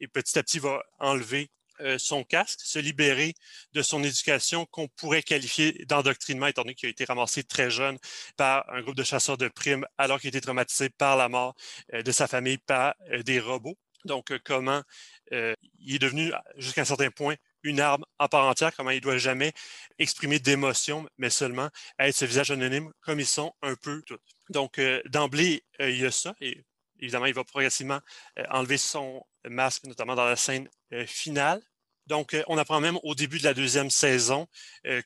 Et petit à petit, va enlever euh, son casque, se libérer de son éducation qu'on pourrait qualifier d'endoctrinement, étant donné qu'il a été ramassé très jeune par un groupe de chasseurs de primes, alors qu'il a été traumatisé par la mort euh, de sa famille par euh, des robots. Donc, comment il est devenu, jusqu'à un certain point, une arme à part entière, comment il ne doit jamais exprimer d'émotion, mais seulement être ce visage anonyme comme ils sont un peu tous. Donc, d'emblée, il y a ça, et évidemment, il va progressivement enlever son masque, notamment dans la scène finale. Donc, on apprend même au début de la deuxième saison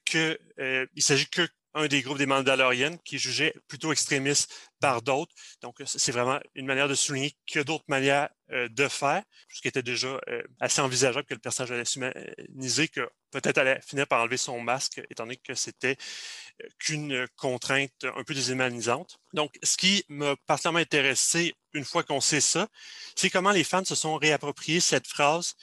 qu'il ne s'agit que un des groupes des Mandaloriennes qui est jugé plutôt extrémiste par d'autres. Donc, c'est vraiment une manière de souligner qu'il y a d'autres manières de faire, ce qui était déjà assez envisageable que le personnage allait s'humaniser, que peut-être allait finir par enlever son masque, étant donné que c'était qu'une contrainte un peu déshumanisante. Donc, ce qui m'a particulièrement intéressé une fois qu'on sait ça, c'est comment les fans se sont réappropriés cette phrase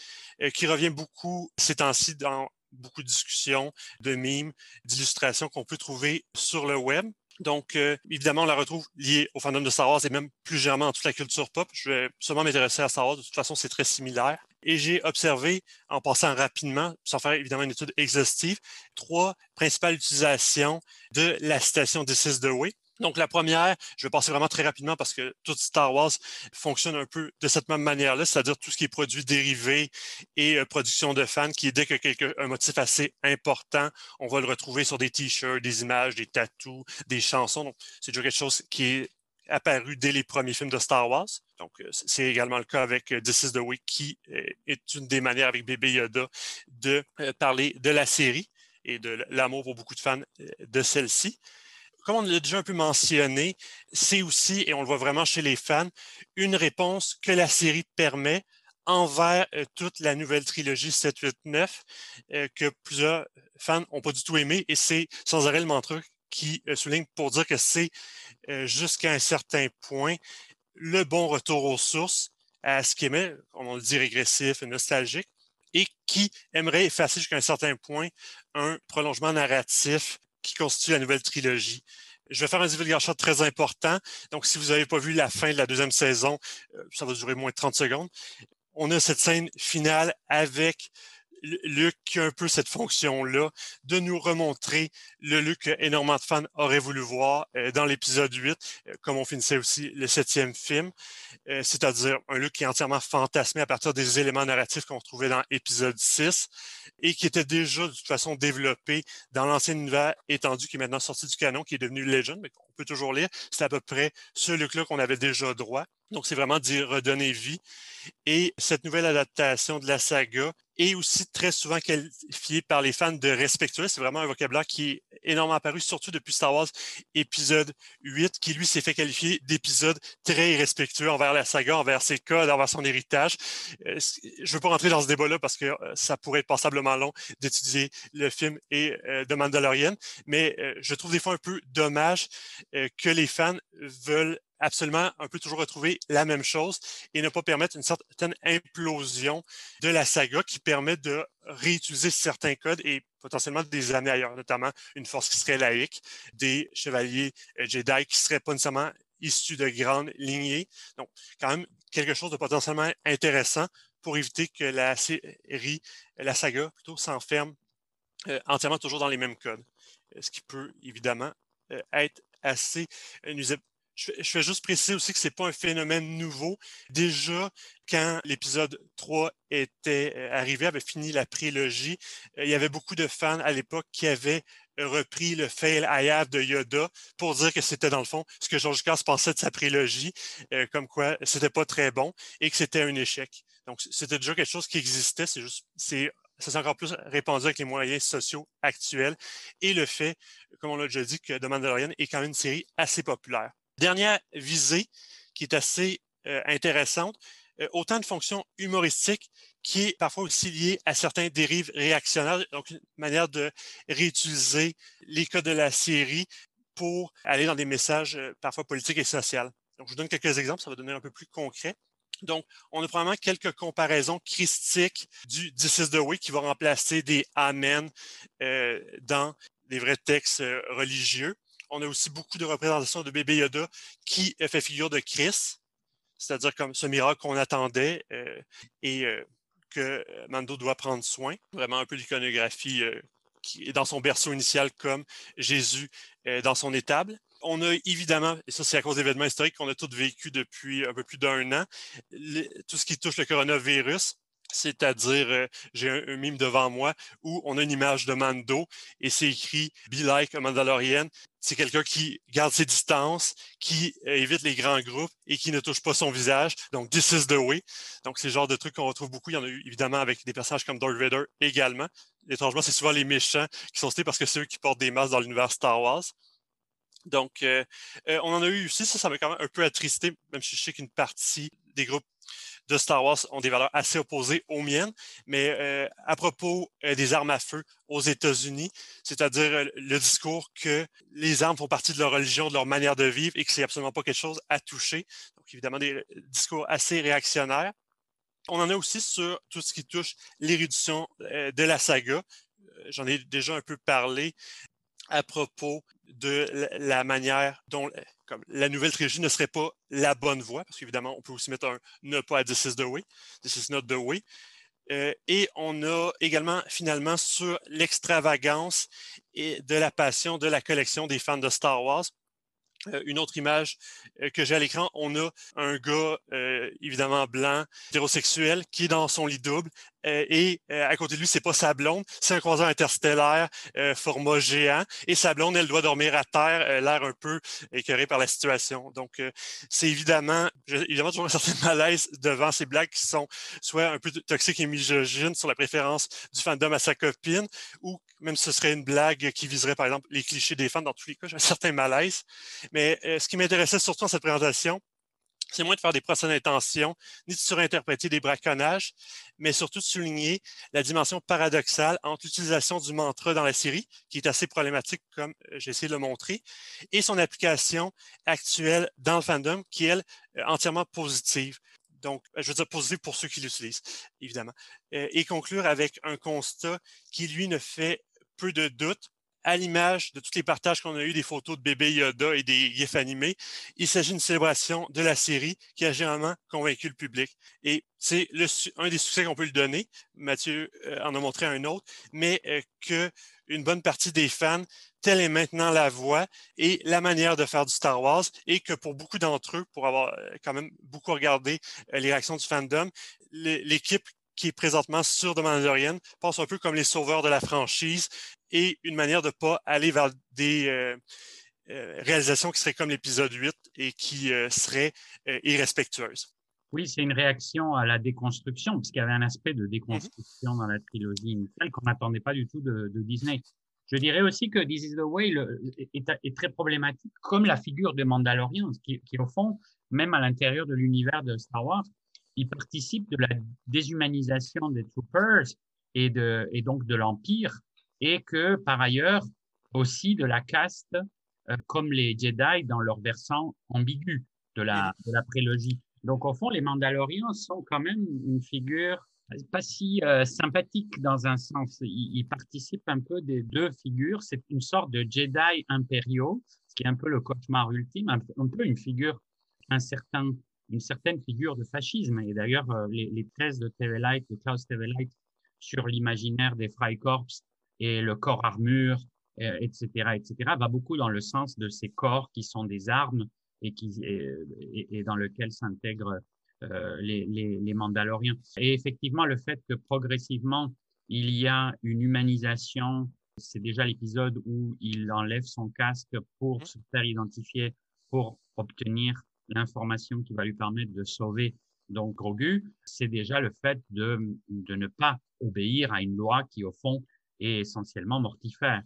euh, qui revient beaucoup ces temps-ci dans beaucoup de discussions, de mimes, d'illustrations qu'on peut trouver sur le web. Donc, euh, évidemment, on la retrouve liée au fandom de Star Wars et même plus généralement dans toute la culture pop. Je vais seulement m'intéresser à Star Wars. De toute façon, c'est très similaire. Et j'ai observé, en passant rapidement, sans faire évidemment une étude exhaustive, trois principales utilisations de la citation This is the way. Donc, la première, je vais passer vraiment très rapidement parce que tout Star Wars fonctionne un peu de cette même manière-là, c'est-à-dire tout ce qui est produit dérivé et euh, production de fans, qui est dès que un motif assez important, on va le retrouver sur des t-shirts, des images, des tattoos, des chansons. Donc, c'est déjà quelque chose qui est apparu dès les premiers films de Star Wars. Donc, euh, c'est également le cas avec euh, This is the Way, qui est une des manières avec Bébé Yoda de parler de la série et de l'amour pour beaucoup de fans de celle-ci comme on l'a déjà un peu mentionné, c'est aussi, et on le voit vraiment chez les fans, une réponse que la série permet envers euh, toute la nouvelle trilogie 7, 8, 9, que plusieurs fans n'ont pas du tout aimé. Et c'est sans arrêt le mantra qui euh, souligne pour dire que c'est euh, jusqu'à un certain point le bon retour aux sources à ce qui aimait, comme on le dit, régressif et nostalgique, et qui aimerait effacer jusqu'à un certain point un prolongement narratif qui constitue la nouvelle trilogie. Je vais faire un divulgation très important. Donc, si vous n'avez pas vu la fin de la deuxième saison, euh, ça va durer moins de 30 secondes. On a cette scène finale avec Luc qui a un peu cette fonction-là de nous remontrer le Luc que énormément de fans auraient voulu voir euh, dans l'épisode 8, euh, comme on finissait aussi le septième film, euh, c'est-à-dire un Luc qui est entièrement fantasmé à partir des éléments narratifs qu'on trouvait dans l'épisode 6 et qui était déjà de toute façon développé dans l'ancien univers étendu qui est maintenant sorti du canon, qui est devenu Legend, mais toujours lire. C'est à peu près ce Luc-là qu'on avait déjà droit. Donc, c'est vraiment d'y redonner vie. Et cette nouvelle adaptation de la saga est aussi très souvent qualifiée par les fans de respectueux. C'est vraiment un vocabulaire qui est énormément apparu, surtout depuis Star Wars épisode 8, qui lui s'est fait qualifier d'épisode très irrespectueux envers la saga, envers ses codes, envers son héritage. Euh, je ne veux pas rentrer dans ce débat-là parce que euh, ça pourrait être passablement long d'étudier le film et euh, de Mandalorian, mais je trouve des fois un peu dommage que les fans veulent absolument un peu toujours retrouver la même chose et ne pas permettre une certaine implosion de la saga qui permet de réutiliser certains codes et potentiellement des années ailleurs, notamment une force qui serait laïque, des chevaliers euh, Jedi qui seraient pas nécessairement issus de grandes lignées. Donc, quand même, quelque chose de potentiellement intéressant pour éviter que la série, la saga plutôt, s'enferme euh, entièrement toujours dans les mêmes codes. Ce qui peut évidemment euh, être assez nuisible Je, fais juste préciser aussi que ce n'est pas un phénomène nouveau. Déjà, quand l'épisode 3 était euh, arrivé, avait fini la prélogie, euh, il y avait beaucoup de fans à l'époque qui avaient repris le fail I have de Yoda pour dire que c'était dans le fond ce que George Lucas pensait de sa prélogie, euh, comme quoi c'était pas très bon et que c'était un échec. Donc c'était déjà quelque chose qui existait, c'est juste c'est ça s'est encore plus répandu avec les moyens sociaux actuels et le fait, comme on l'a déjà dit, que The Mandalorian est quand même une série assez populaire. Dernière visée qui est assez euh, intéressante, euh, autant de fonctions humoristiques qui est parfois aussi liée à certains dérives réactionnaires, donc une manière de réutiliser les codes de la série pour aller dans des messages euh, parfois politiques et sociaux. Donc, je vous donne quelques exemples, ça va donner un peu plus concret. Donc, on a probablement quelques comparaisons christiques du This is the Way qui va remplacer des Amen euh, dans les vrais textes euh, religieux. On a aussi beaucoup de représentations de bébé Yoda qui fait figure de Christ, c'est-à-dire comme ce miracle qu'on attendait euh, et que Mando doit prendre soin. Vraiment un peu l'iconographie qui est dans son berceau initial comme Jésus dans son étable. On a évidemment, et ça c'est à cause d'événements historiques qu'on a tous vécu depuis un peu plus d'un an, tout ce qui touche le coronavirus, c'est-à-dire, euh, j'ai un, mime devant moi où on a une image de Mando et c'est écrit Be like a Mandalorian. C'est quelqu'un qui garde ses distances, qui euh, évite les grands groupes et qui ne touche pas son visage. Donc, this is the way. Donc, c'est le genre de truc qu'on retrouve beaucoup. Il y en a eu évidemment avec des personnages comme Darth Vader également. Étrangement, c'est souvent les méchants qui sont cités parce que c'est eux qui portent des masques dans l'univers Star Wars. Donc, euh, euh, on en a eu aussi, ça, ça m'a quand même un peu attristé, même si je sais qu'une partie des groupes de Star Wars ont des valeurs assez opposées aux miennes. Mais euh, à propos euh, des armes à feu aux États-Unis, c'est-à-dire euh, le discours que les armes font partie de leur religion, de leur manière de vivre et que c'est absolument pas quelque chose à toucher. Donc, évidemment, des discours assez réactionnaires. On en a aussi sur tout ce qui touche l'érudition de la saga. J'en ai déjà un peu parlé à propos de la manière dont comme la nouvelle trilogie ne serait pas la bonne voie, parce qu'évidemment, on peut aussi mettre un ne pas à This is the way, This is not the. Euh, et on a également finalement sur l'extravagance et de la passion de la collection des fans de Star Wars. Euh, une autre image euh, que j'ai à l'écran, on a un gars euh, évidemment blanc, hétérosexuel, qui est dans son lit double et à côté de lui, c'est pas sa blonde, c'est un croiseur interstellaire format géant et sa blonde, elle doit dormir à terre, l'air un peu écœuré par la situation. Donc, c'est évidemment, évidemment toujours un certain malaise devant ces blagues qui sont soit un peu toxiques et misogynes sur la préférence du fandom à sa copine ou même ce serait une blague qui viserait, par exemple, les clichés des fans, dans tous les cas, j'ai un certain malaise. Mais euh, ce qui m'intéressait surtout dans cette présentation, c'est moins de faire des procès d'intention, ni de surinterpréter des braconnages, mais surtout de souligner la dimension paradoxale entre l'utilisation du mantra dans la série, qui est assez problématique, comme euh, j'ai essayé de le montrer, et son application actuelle dans le fandom, qui est, elle, euh, entièrement positive. Donc, je veux dire positive pour ceux qui l'utilisent, évidemment. Et conclure avec un constat qui, lui, ne fait peu de doute, à l'image de tous les partages qu'on a eu des photos de bébé Yoda et des gifs animés, il s'agit d'une célébration de la série qui a généralement convaincu le public. Et c'est un des succès qu'on peut lui donner. Mathieu euh, en a montré un autre, mais euh, que une bonne partie des fans, telle est maintenant la voix et la manière de faire du Star Wars, et que pour beaucoup d'entre eux, pour avoir euh, quand même beaucoup regardé les réactions du fandom, l'équipe qui est présentement sur The Mandalorian pense un peu comme les sauveurs de la franchise et une manière de ne pas aller vers des euh, euh, réalisations qui seraient comme l'épisode 8 et qui euh, seraient irrespectueuses. Oui, c'est une réaction à la déconstruction, puisqu'il y avait un aspect de déconstruction dans la trilogie initiale qu'on n'attendait pas du tout de, Disney. Je dirais aussi que This is the Way est, très problématique, comme la figure de Mandalorian, qui, au fond, même à l'intérieur de l'univers de Star Wars, il participe de la déshumanisation des troopers et donc de l'Empire, et que par ailleurs aussi de la caste, euh, comme les Jedi dans leur versant ambigu de la, de la prélogie. Donc au fond, les Mandaloriens sont quand même une figure pas si euh, sympathique dans un sens. Ils, participent un peu des deux figures. C'est une sorte de Jedi impériaux, ce qui est un peu le cauchemar ultime, un, un peu une figure, un certain une certaine figure de fascisme. Et d'ailleurs, euh, les, thèses de TV de Klaus TV sur l'imaginaire des Freikorps et le corps armure, etc., euh, etc., va beaucoup dans le sens de ces corps qui sont des armes et, qui, et, dans lequel s'intègrent euh, les, les, les, Mandaloriens. Et effectivement, le fait que progressivement, il y a une humanisation, c'est déjà l'épisode où il enlève son casque pour mmh. se faire identifier, pour obtenir l'information qui va lui permettre de sauver donc Grogu, c'est déjà le fait de, de ne pas obéir à une loi qui, au fond, est essentiellement mortifère.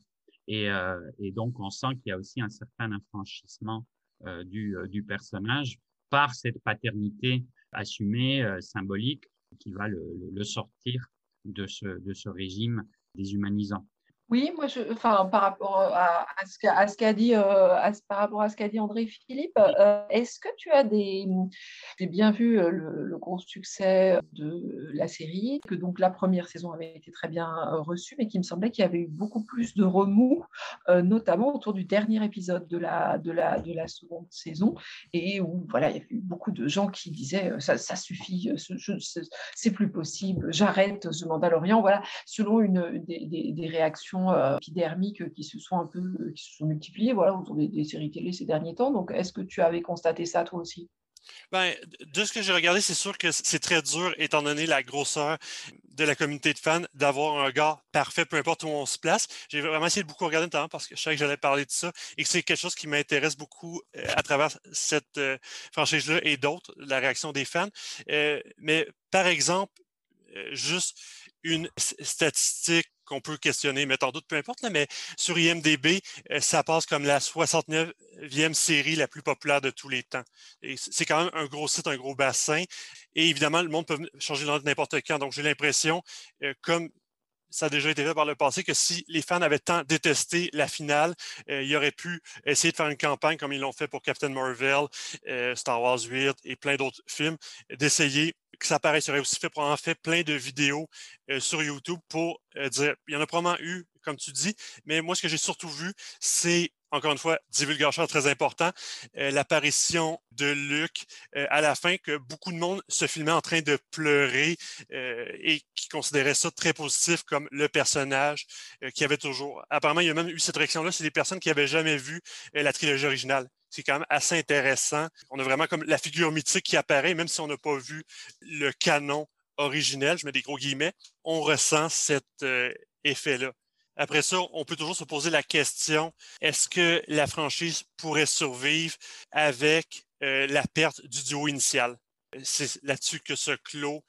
Et, euh, et donc, on sent qu'il y a aussi un certain infranchissement euh, du, euh, du, personnage par cette paternité assumée, symbolique, qui va le, le sortir de ce, de ce régime déshumanisant. Oui, moi, je, enfin, par rapport à, ce qu'a dit, euh, par rapport à ce qu'a dit André Philippe, euh, est-ce que tu as des, j'ai bien vu euh, le, gros succès de la série, que donc la première saison avait été très bien reçue, mais qu'il me semblait qu'il y avait eu beaucoup plus de remous, notamment autour du dernier épisode de la, de la, de la seconde saison, et où voilà, il y a eu beaucoup de gens qui disaient ça, ça suffit, c'est plus possible, j'arrête ce Mandalorian, voilà, selon une des, des réactions euh, épidermiques qui se sont un peu qui se sont multipliées voilà, autour des, séries télé ces derniers temps. Donc, est-ce que tu avais constaté ça toi aussi? Ben, de ce que j'ai regardé, c'est sûr que c'est très dur, étant donné la grosseur de la communauté de fans, d'avoir un gars parfait, peu importe où on se place. J'ai vraiment essayé de beaucoup regarder notamment parce que je savais que j'allais parler de ça et que c'est quelque chose qui m'intéresse beaucoup euh, à travers cette euh, franchise-là et d'autres, la réaction des fans. mais par exemple, juste une statistique qu'on peut questionner, mais en doute, peu importe, mais sur IMDB, euh, ça passe comme la 69e série la plus populaire de tous les temps. c'est quand même un gros site, un gros bassin. Et évidemment, le monde peut changer de n'importe quand. Donc, j'ai l'impression, euh, comme ça a déjà été fait par le passé, que si les fans avaient tant détesté la finale, euh, ils auraient pu essayer de faire une campagne comme ils l'ont fait pour Captain Marvel, Star Wars 8 et plein d'autres films, d'essayer que ça paraît, serait aussi fait en fait plein de vidéos euh, sur YouTube pour euh, dire, il y en a probablement eu, comme tu dis, mais moi, ce que j'ai surtout vu, c'est, encore une fois, divulgation très important, euh, l'apparition de Luc à la fin, que beaucoup de monde se filmait en train de pleurer et qui considérait ça très positif comme le personnage qui avait toujours. Apparemment, il y a même eu cette réaction-là, c'est des personnes qui n'avaient jamais vu la trilogie originale c'est quand même assez intéressant. On a vraiment comme la figure mythique qui apparaît, même si on n'a pas vu le canon originel, je mets des gros guillemets, on ressent cet euh, effet-là. Après ça, on peut toujours se poser la question, est-ce que la franchise pourrait survivre avec euh, la perte du duo initial? C'est là-dessus que se clôt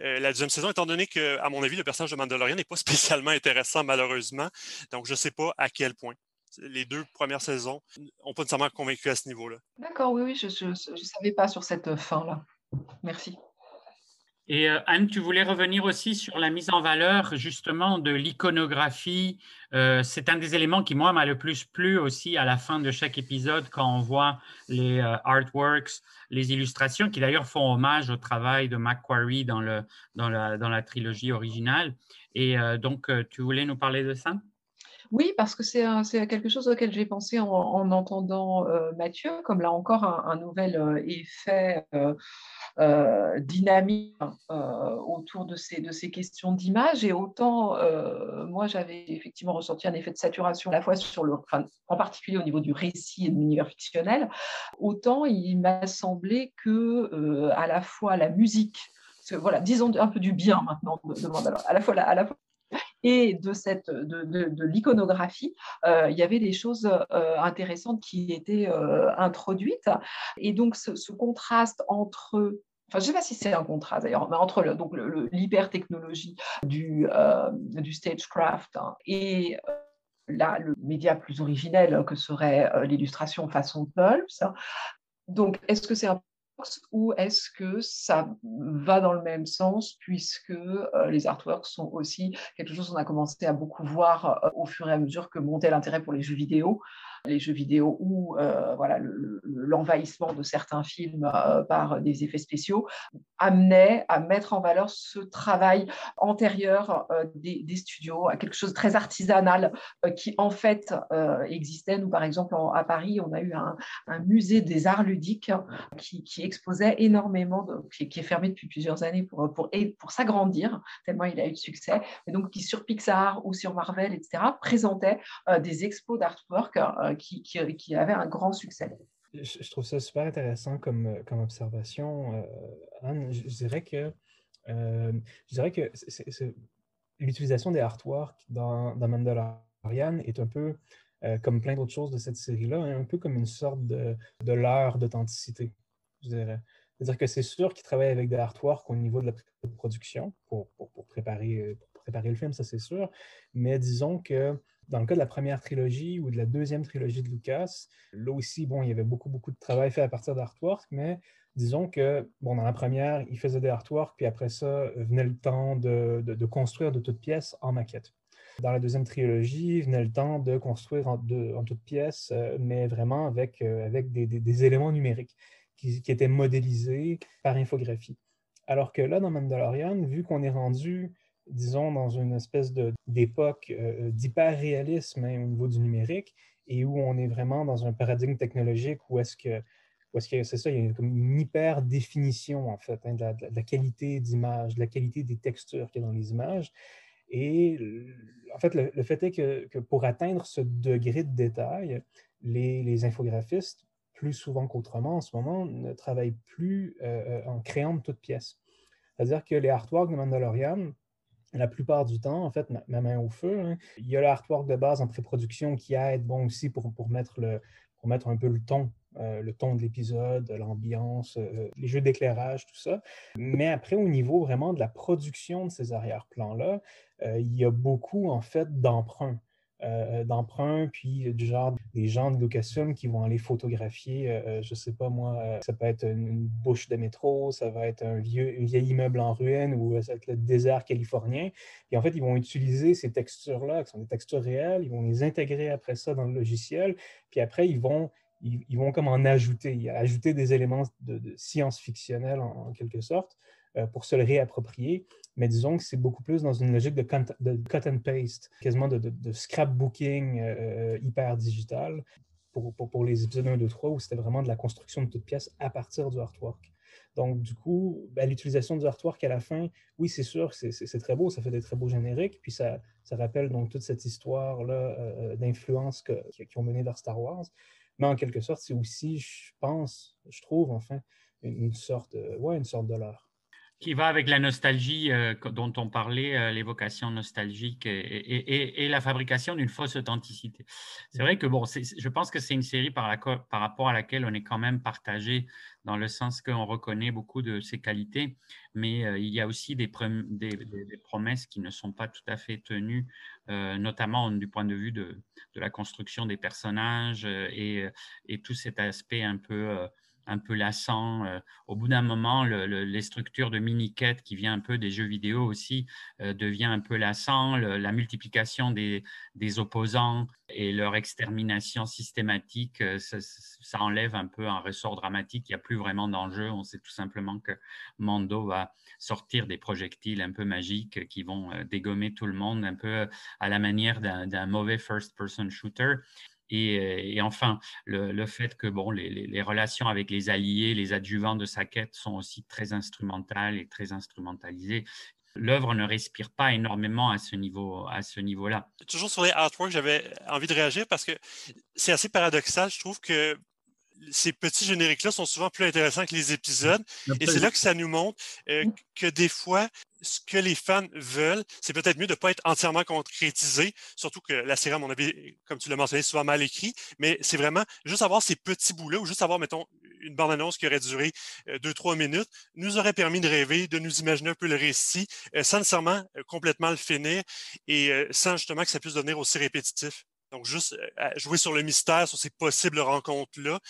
euh, la deuxième saison, étant donné que, à mon avis, le personnage de Mandalorian n'est pas spécialement intéressant, malheureusement. Donc, je ne sais pas à quel point les deux premières saisons n'ont pas nécessairement convaincu à ce niveau-là. D'accord, oui, oui, je ne savais pas sur cette fin-là. Merci. Et euh, Anne, tu voulais revenir aussi sur la mise en valeur justement de l'iconographie. Euh, c'est un des éléments qui, moi, m'a le plus plu aussi à la fin de chaque épisode quand on voit les euh, artworks, les illustrations, qui d'ailleurs font hommage au travail de Macquarie dans, le, dans, la, dans la trilogie originale. Et donc, tu voulais nous parler de ça? Oui, parce que c'est quelque chose auquel j'ai pensé en, entendant Mathieu, comme là encore un, nouvel effet euh, dynamique autour de ces, de ces questions d'image. Et autant, moi, j'avais effectivement ressenti un effet de saturation à la fois sur le, en particulier au niveau du récit et de l'univers fictionnel, autant il m'a semblé que à la fois la musique, voilà, disons un peu du bien maintenant de, à la fois la, à la fois et de, cette, de, de, l'iconographie, euh, il y avait des choses euh, intéressantes qui étaient euh, introduites. Et donc, ce, contraste entre Enfin, je ne sais pas si c'est un contraste d'ailleurs, mais entre l'hyper-technologie du, du stagecraft hein, et là, le média plus originel que serait l'illustration façon Pulps. Donc, est-ce que c'est un ou est-ce que ça va dans le même sens puisque euh, les artworks sont aussi quelque chose qu'on a commencé à beaucoup voir euh, au fur et à mesure que montait l'intérêt pour les jeux vidéo les jeux vidéo ou euh, voilà, l'envahissement de certains films euh, par des effets spéciaux, amenait à mettre en valeur ce travail antérieur euh, des, studios, à quelque chose de très artisanal qui en fait existait. Nous, par exemple, à Paris, on a eu un, musée des arts ludiques qui, exposait énormément, qui, est fermé depuis plusieurs années pour, pour, pour s'agrandir, tellement il a eu de succès, et donc qui sur Pixar ou sur Marvel, etc., présentait des expos d'artwork qui, avait un grand succès. Je, trouve ça super intéressant comme, comme observation, Anne. Je, dirais que, je dirais que l'utilisation des artworks dans, dans Mandalorian est un peu comme plein d'autres choses de cette série-là, hein, un peu comme une sorte de, de leurre d'authenticité, je. C'est-à-dire que c'est sûr qu'ils travaillent avec des artworks au niveau de la production pour, pour, préparer, pour préparer le film, ça c'est sûr. Mais disons que dans le cas de la première trilogie ou de la deuxième trilogie de Lucas, là aussi, bon, il y avait beaucoup, beaucoup de travail fait à partir d'artworks, mais disons que, bon, dans la première, ils faisaient des artworks, puis après ça, venait le temps de, de, construire de toutes pièces en maquette. Dans la deuxième trilogie, venait le temps de construire en, en toutes pièces, euh, mais vraiment avec, euh, avec des, des, éléments numériques qui, qui, étaient modélisés par infographie. Alors que là, dans Mandalorian, vu qu'on est rendu disons, dans une espèce d'époque euh, d'hyper-réalisme hein, au niveau du numérique et où on est vraiment dans un paradigme technologique où est-ce que, est-ce que c'est ça, il y a une hyper-définition, en fait, hein, de, la, qualité d'image, de la qualité des textures qu'il y a dans les images. Et en fait, le, fait est que, pour atteindre ce degré de détail, les, infographistes, plus souvent qu'autrement en ce moment, ne travaillent plus euh, en créant de toutes pièces. C'est-à-dire que les artworks de Mandalorian, la plupart du temps, en fait, ma, main au feu. Hein. Il y a l'artwork de base en pré-production qui aide bon, aussi pour, pour, mettre le, pour mettre un peu le ton, euh, le ton de l'épisode, l'ambiance, euh, les jeux d'éclairage, tout ça. Mais après, au niveau vraiment de la production de ces arrière-plans-là, euh, il y a beaucoup, en fait, d'emprunts. Euh, d'emprunt, puis du genre des gens de Lucasfilm qui vont aller photographier, euh, euh, je sais pas moi, ça peut être une, bouche de métro, ça va être un vieux, vieil immeuble en ruine ou ça va être le désert californien. Et en fait, ils vont utiliser ces textures-là, qui sont des textures réelles, ils vont les intégrer après ça dans le logiciel, puis après, ils vont ils, vont comme en ajouter, ajouter des éléments de, science fictionnelle en, quelque sorte pour se le réapproprier mais disons que c'est beaucoup plus dans une logique de, cut and paste, quasiment de, scrapbooking euh, hyper digital pour, les épisodes 1, 2, 3, où c'était vraiment de la construction de toutes pièces à partir du artwork. Donc, du coup, ben, l'utilisation du artwork à la fin, oui, c'est sûr, c'est très beau, ça fait des très beaux génériques, puis ça, rappelle donc toute cette histoire-là euh, d'influence qui ont mené vers Star Wars. Mais en quelque sorte, c'est aussi, je pense, je trouve, enfin, une, sorte, ouais, une sorte de l'art qui va avec la nostalgie euh, dont on parlait, euh, l'évocation nostalgique et, la fabrication d'une fausse authenticité. C'est vrai que bon, je pense que c'est une série par, rapport à laquelle on est quand même partagé dans le sens qu'on reconnaît beaucoup de ses qualités, mais euh, il y a aussi des, promesses qui ne sont pas tout à fait tenues, notamment du point de vue de la construction des personnages et, tout cet aspect un peu un peu lassant. Euh, au bout d'un moment, les structures de mini-quêtes qui viennent un peu des jeux vidéo aussi euh, devient un peu lassant. la multiplication des, opposants et leur extermination systématique, euh, ça, enlève un peu un ressort dramatique. Il n'y a plus vraiment d'enjeu. On sait tout simplement que Mando va sortir des projectiles un peu magiques qui vont dégommer tout le monde, un peu à la manière d'un mauvais first-person shooter. Euh, et, enfin, le, fait que bon, les, relations avec les alliés, les adjuvants de sa quête sont aussi très instrumentales et très instrumentalisées. L'œuvre ne respire pas énormément à ce niveau, à ce niveau-là. Toujours sur les artworks, j'avais envie de réagir parce que c'est assez paradoxal. Je trouve que ces petits génériques-là sont souvent plus intéressants que les épisodes. Et c'est là que ça nous montre euh, que des fois, ce que les fans veulent, c'est peut-être mieux de ne pas être entièrement concrétisé, surtout que la série, à mon avis, comme tu l'as mentionné, est souvent mal écrit, mais c'est vraiment juste avoir ces petits bouts-là, ou juste avoir, mettons, une bande-annonce qui aurait duré euh, deux, trois minutes, nous aurait permis de rêver, de nous imaginer un peu le récit, euh, sans nécessairement complètement le finir, et sans justement que ça puisse devenir aussi répétitif. Donc, juste jouer sur le mystère, sur ces possibles rencontres-là,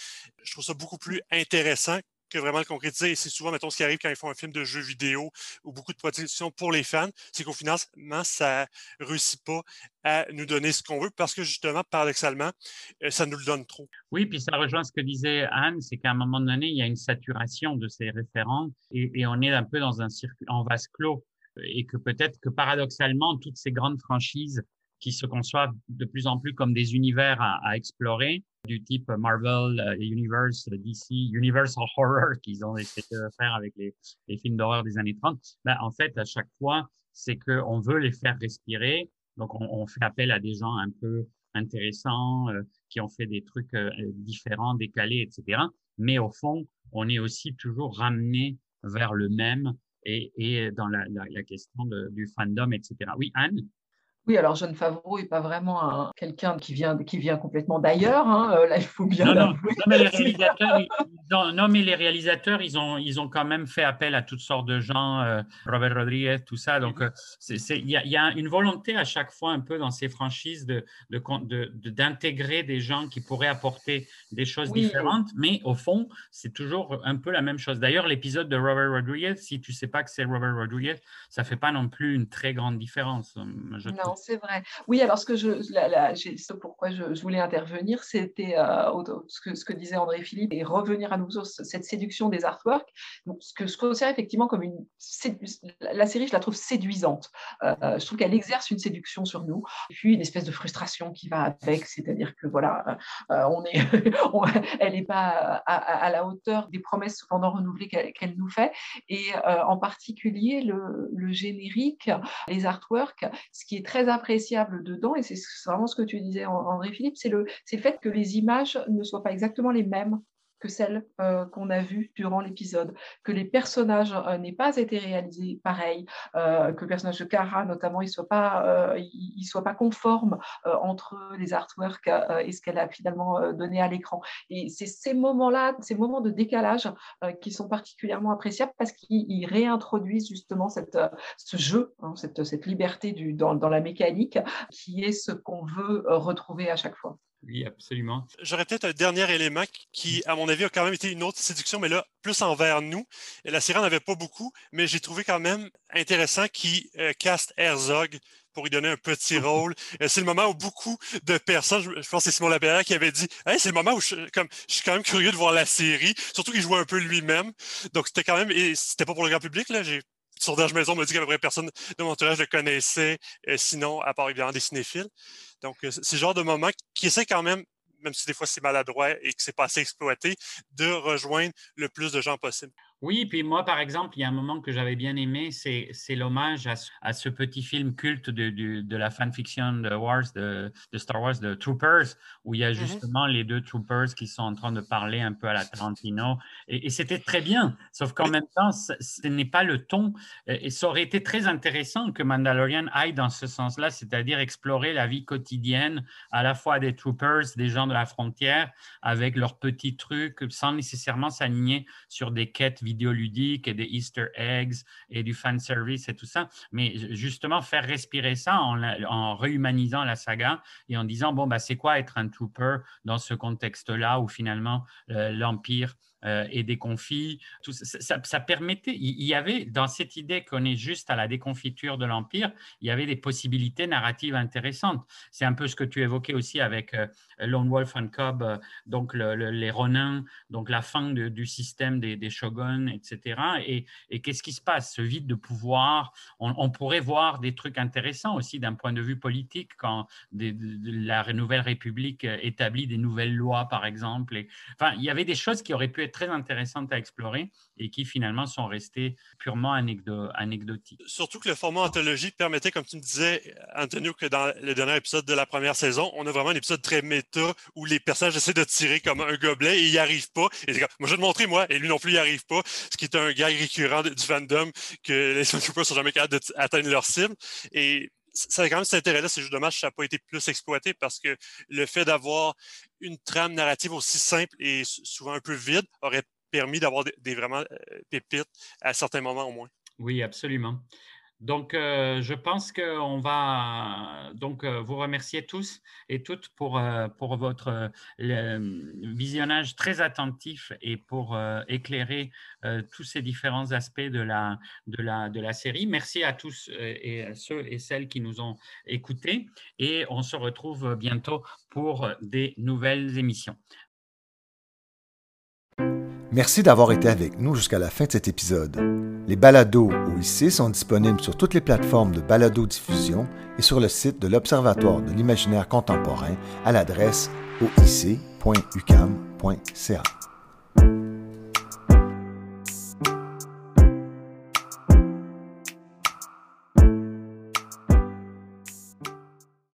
je trouve ça beaucoup plus intéressant que vraiment le concrétiser. Et c'est souvent, mettons, ce qui arrive quand ils font un film de jeu vidéo ou beaucoup de protection pour les fans, c'est qu'au final, ça ne réussit pas à nous donner ce qu'on veut parce que justement, paradoxalement, euh, ça nous le donne trop. Oui, puis ça rejoint ce que disait Anne, c'est qu'à un moment donné, il y a une saturation de ces référents et, et on est un peu dans un circuit en vase clos et que peut-être que paradoxalement, toutes ces grandes franchises qui se conçoivent de plus en plus comme des univers à, explorer, du type Marvel euh, Universe, DC, Universal Horror qu'ils ont essayé de faire avec les, films d'horreur des années 30. Ben, en fait, à chaque fois, c'est qu'on veut les faire respirer. Donc, on, fait appel à des gens un peu intéressants, qui ont fait des trucs différents, décalés, etc. Mais au fond, on est aussi toujours ramené vers le même et, et dans la, la, question du fandom, etc. Oui, Anne? Oui, alors John Favreau n'est pas vraiment quelqu'un qui vient, qui vient complètement d'ailleurs. Hein, euh, là, il faut bien non, non, mais les réalisateurs, ils, non, mais les réalisateurs, ils ont, ils ont quand même fait appel à toutes sortes de gens, euh, Robert Rodriguez, tout ça. Donc, euh, il y, y, a une volonté à chaque fois un peu dans ces franchises de, d'intégrer de, des gens qui pourraient apporter des choses différentes, mais au fond, c'est toujours un peu la même chose. D'ailleurs, l'épisode de Robert Rodriguez, si tu ne sais pas que c'est Robert Rodriguez, ça ne fait pas non plus une très grande différence. Je non, c'est vrai. Oui, alors ce que je, ce pourquoi je, voulais intervenir, c'était euh, ce, que, disait André Philippe et revenir à nouveau sur cette séduction des artworks. Donc, ce que je considère effectivement comme une la série, je la trouve séduisante. Euh, je trouve qu'elle exerce une séduction sur nous, et puis une espèce de frustration qui va avec, c'est-à-dire que voilà, euh, on est, elle n'est pas à, la hauteur des promesses cependant renouvelées qu'elle nous fait, et en particulier le générique, les artworks, ce qui est très appréciable dedans, et c'est vraiment ce que tu disais, André Philippe, c'est le, le fait que les images ne soient pas exactement les mêmes que celle euh, qu'on a vue durant l'épisode, que les personnages euh, n'aient pas été réalisés pareil, euh, que le personnage de Kara notamment, il ne soit, pas, il, soit pas conforme entre les artworks et ce qu'elle a finalement donné à l'écran. Et c'est ces moments-là, ces moments de décalage qui sont particulièrement appréciables parce qu'ils réintroduisent justement cette, ce jeu, hein, cette, cette, liberté du, dans, dans la mécanique qui est ce qu'on veut retrouver à chaque fois. Oui, absolument. J'aurais peut-être un dernier élément qui, à mon avis, a quand même été une autre séduction, mais là, plus envers nous. La série n'en avait pas beaucoup, mais j'ai trouvé quand même intéressant qui euh, cast Herzog pour lui donner un petit rôle. Euh, c'est le moment où beaucoup de personnes, je, pense que c'est Simon Labella qui avait dit hey, c'est le moment où je, comme, je suis quand même curieux de voir la série, surtout qu'il jouait un peu lui-même. Donc c'était quand même, et c'était pas pour le grand public, là, j'ai Sondage Maison me dit qu'à peu près personne de mon entourage le connaissait, euh, sinon, à part évidemment des cinéphiles. Donc, euh, c'est le genre de moment qui essaie quand même, même si des fois c'est maladroit et que c'est pas assez exploité, de rejoindre le plus de gens possible. Oui, puis moi, par exemple, il y a un moment que j'avais bien aimé, c'est l'hommage à, ce petit film culte de, de, la fanfiction de Wars, de, Star Wars, de Troopers, où il y a mmh justement les deux Troopers qui sont en train de parler un peu à la Tarantino. Et, c'était très bien, sauf qu'en même temps, ce, n'est pas le ton. Et ça aurait été très intéressant que Mandalorian aille dans ce sens-là, c'est-à-dire explorer la vie quotidienne à la fois des Troopers, des gens de la frontière, avec leurs petits trucs, sans nécessairement s'aligner sur des quêtes vidéoludique et des Easter eggs et du fan service et tout ça, mais justement faire respirer ça en, en réhumanisant la saga et en disant bon bah c'est quoi être un trooper dans ce contexte-là où finalement euh, l'empire et des confits. Ça, permettait, il y avait dans cette idée qu'on est juste à la déconfiture de l'Empire, il y avait des possibilités narratives intéressantes. C'est un peu ce que tu évoquais aussi avec euh, Lone Wolf and Cub, euh, donc les Ronins, donc la fin du système des, shoguns, etc. Et, qu'est-ce qui se passe? Ce vide de pouvoir, on, pourrait voir des trucs intéressants aussi d'un point de vue politique quand la Nouvelle République établit des nouvelles lois, par exemple. Enfin, il y avait des choses qui auraient pu être très intéressantes à explorer et qui finalement sont restées purement anecdotiques. Surtout que le format anthologie permettait, comme tu me disais, Antonio, que dans le dernier épisode de la première saison, on a vraiment un épisode très méta où les personnages essaient de tirer comme un gobelet et ils n'y arrivent pas. Moi, je vais te montrer, moi, et lui non plus, il n'y arrive pas. Ce qui est un gag récurrent du fandom que les Stormtroopers sont jamais capables d'atteindre leur cible. Et ça a quand même cet intérêt-là. C'est juste dommage que ça n'a pas été plus exploité parce que le fait d'avoir une trame narrative aussi simple et souvent un peu vide aurait permis d'avoir des, vraiment euh, pépites à certains moments au moins. Oui, absolument. Donc, euh, je pense qu'on va donc euh, vous remercier tous et toutes pour, euh, votre visionnage très attentif et pour éclairer tous ces différents aspects de la, de, la, de la série. Merci à tous et à ceux et celles qui nous ont écoutés et on se retrouve bientôt pour des nouvelles émissions. Merci d'avoir été avec nous jusqu'à la fin de cet épisode. Les balados OIC sont disponibles sur toutes les plateformes de balado-diffusion et sur le site de l'Observatoire de l'imaginaire contemporain à l'adresse oic.ucam.ca.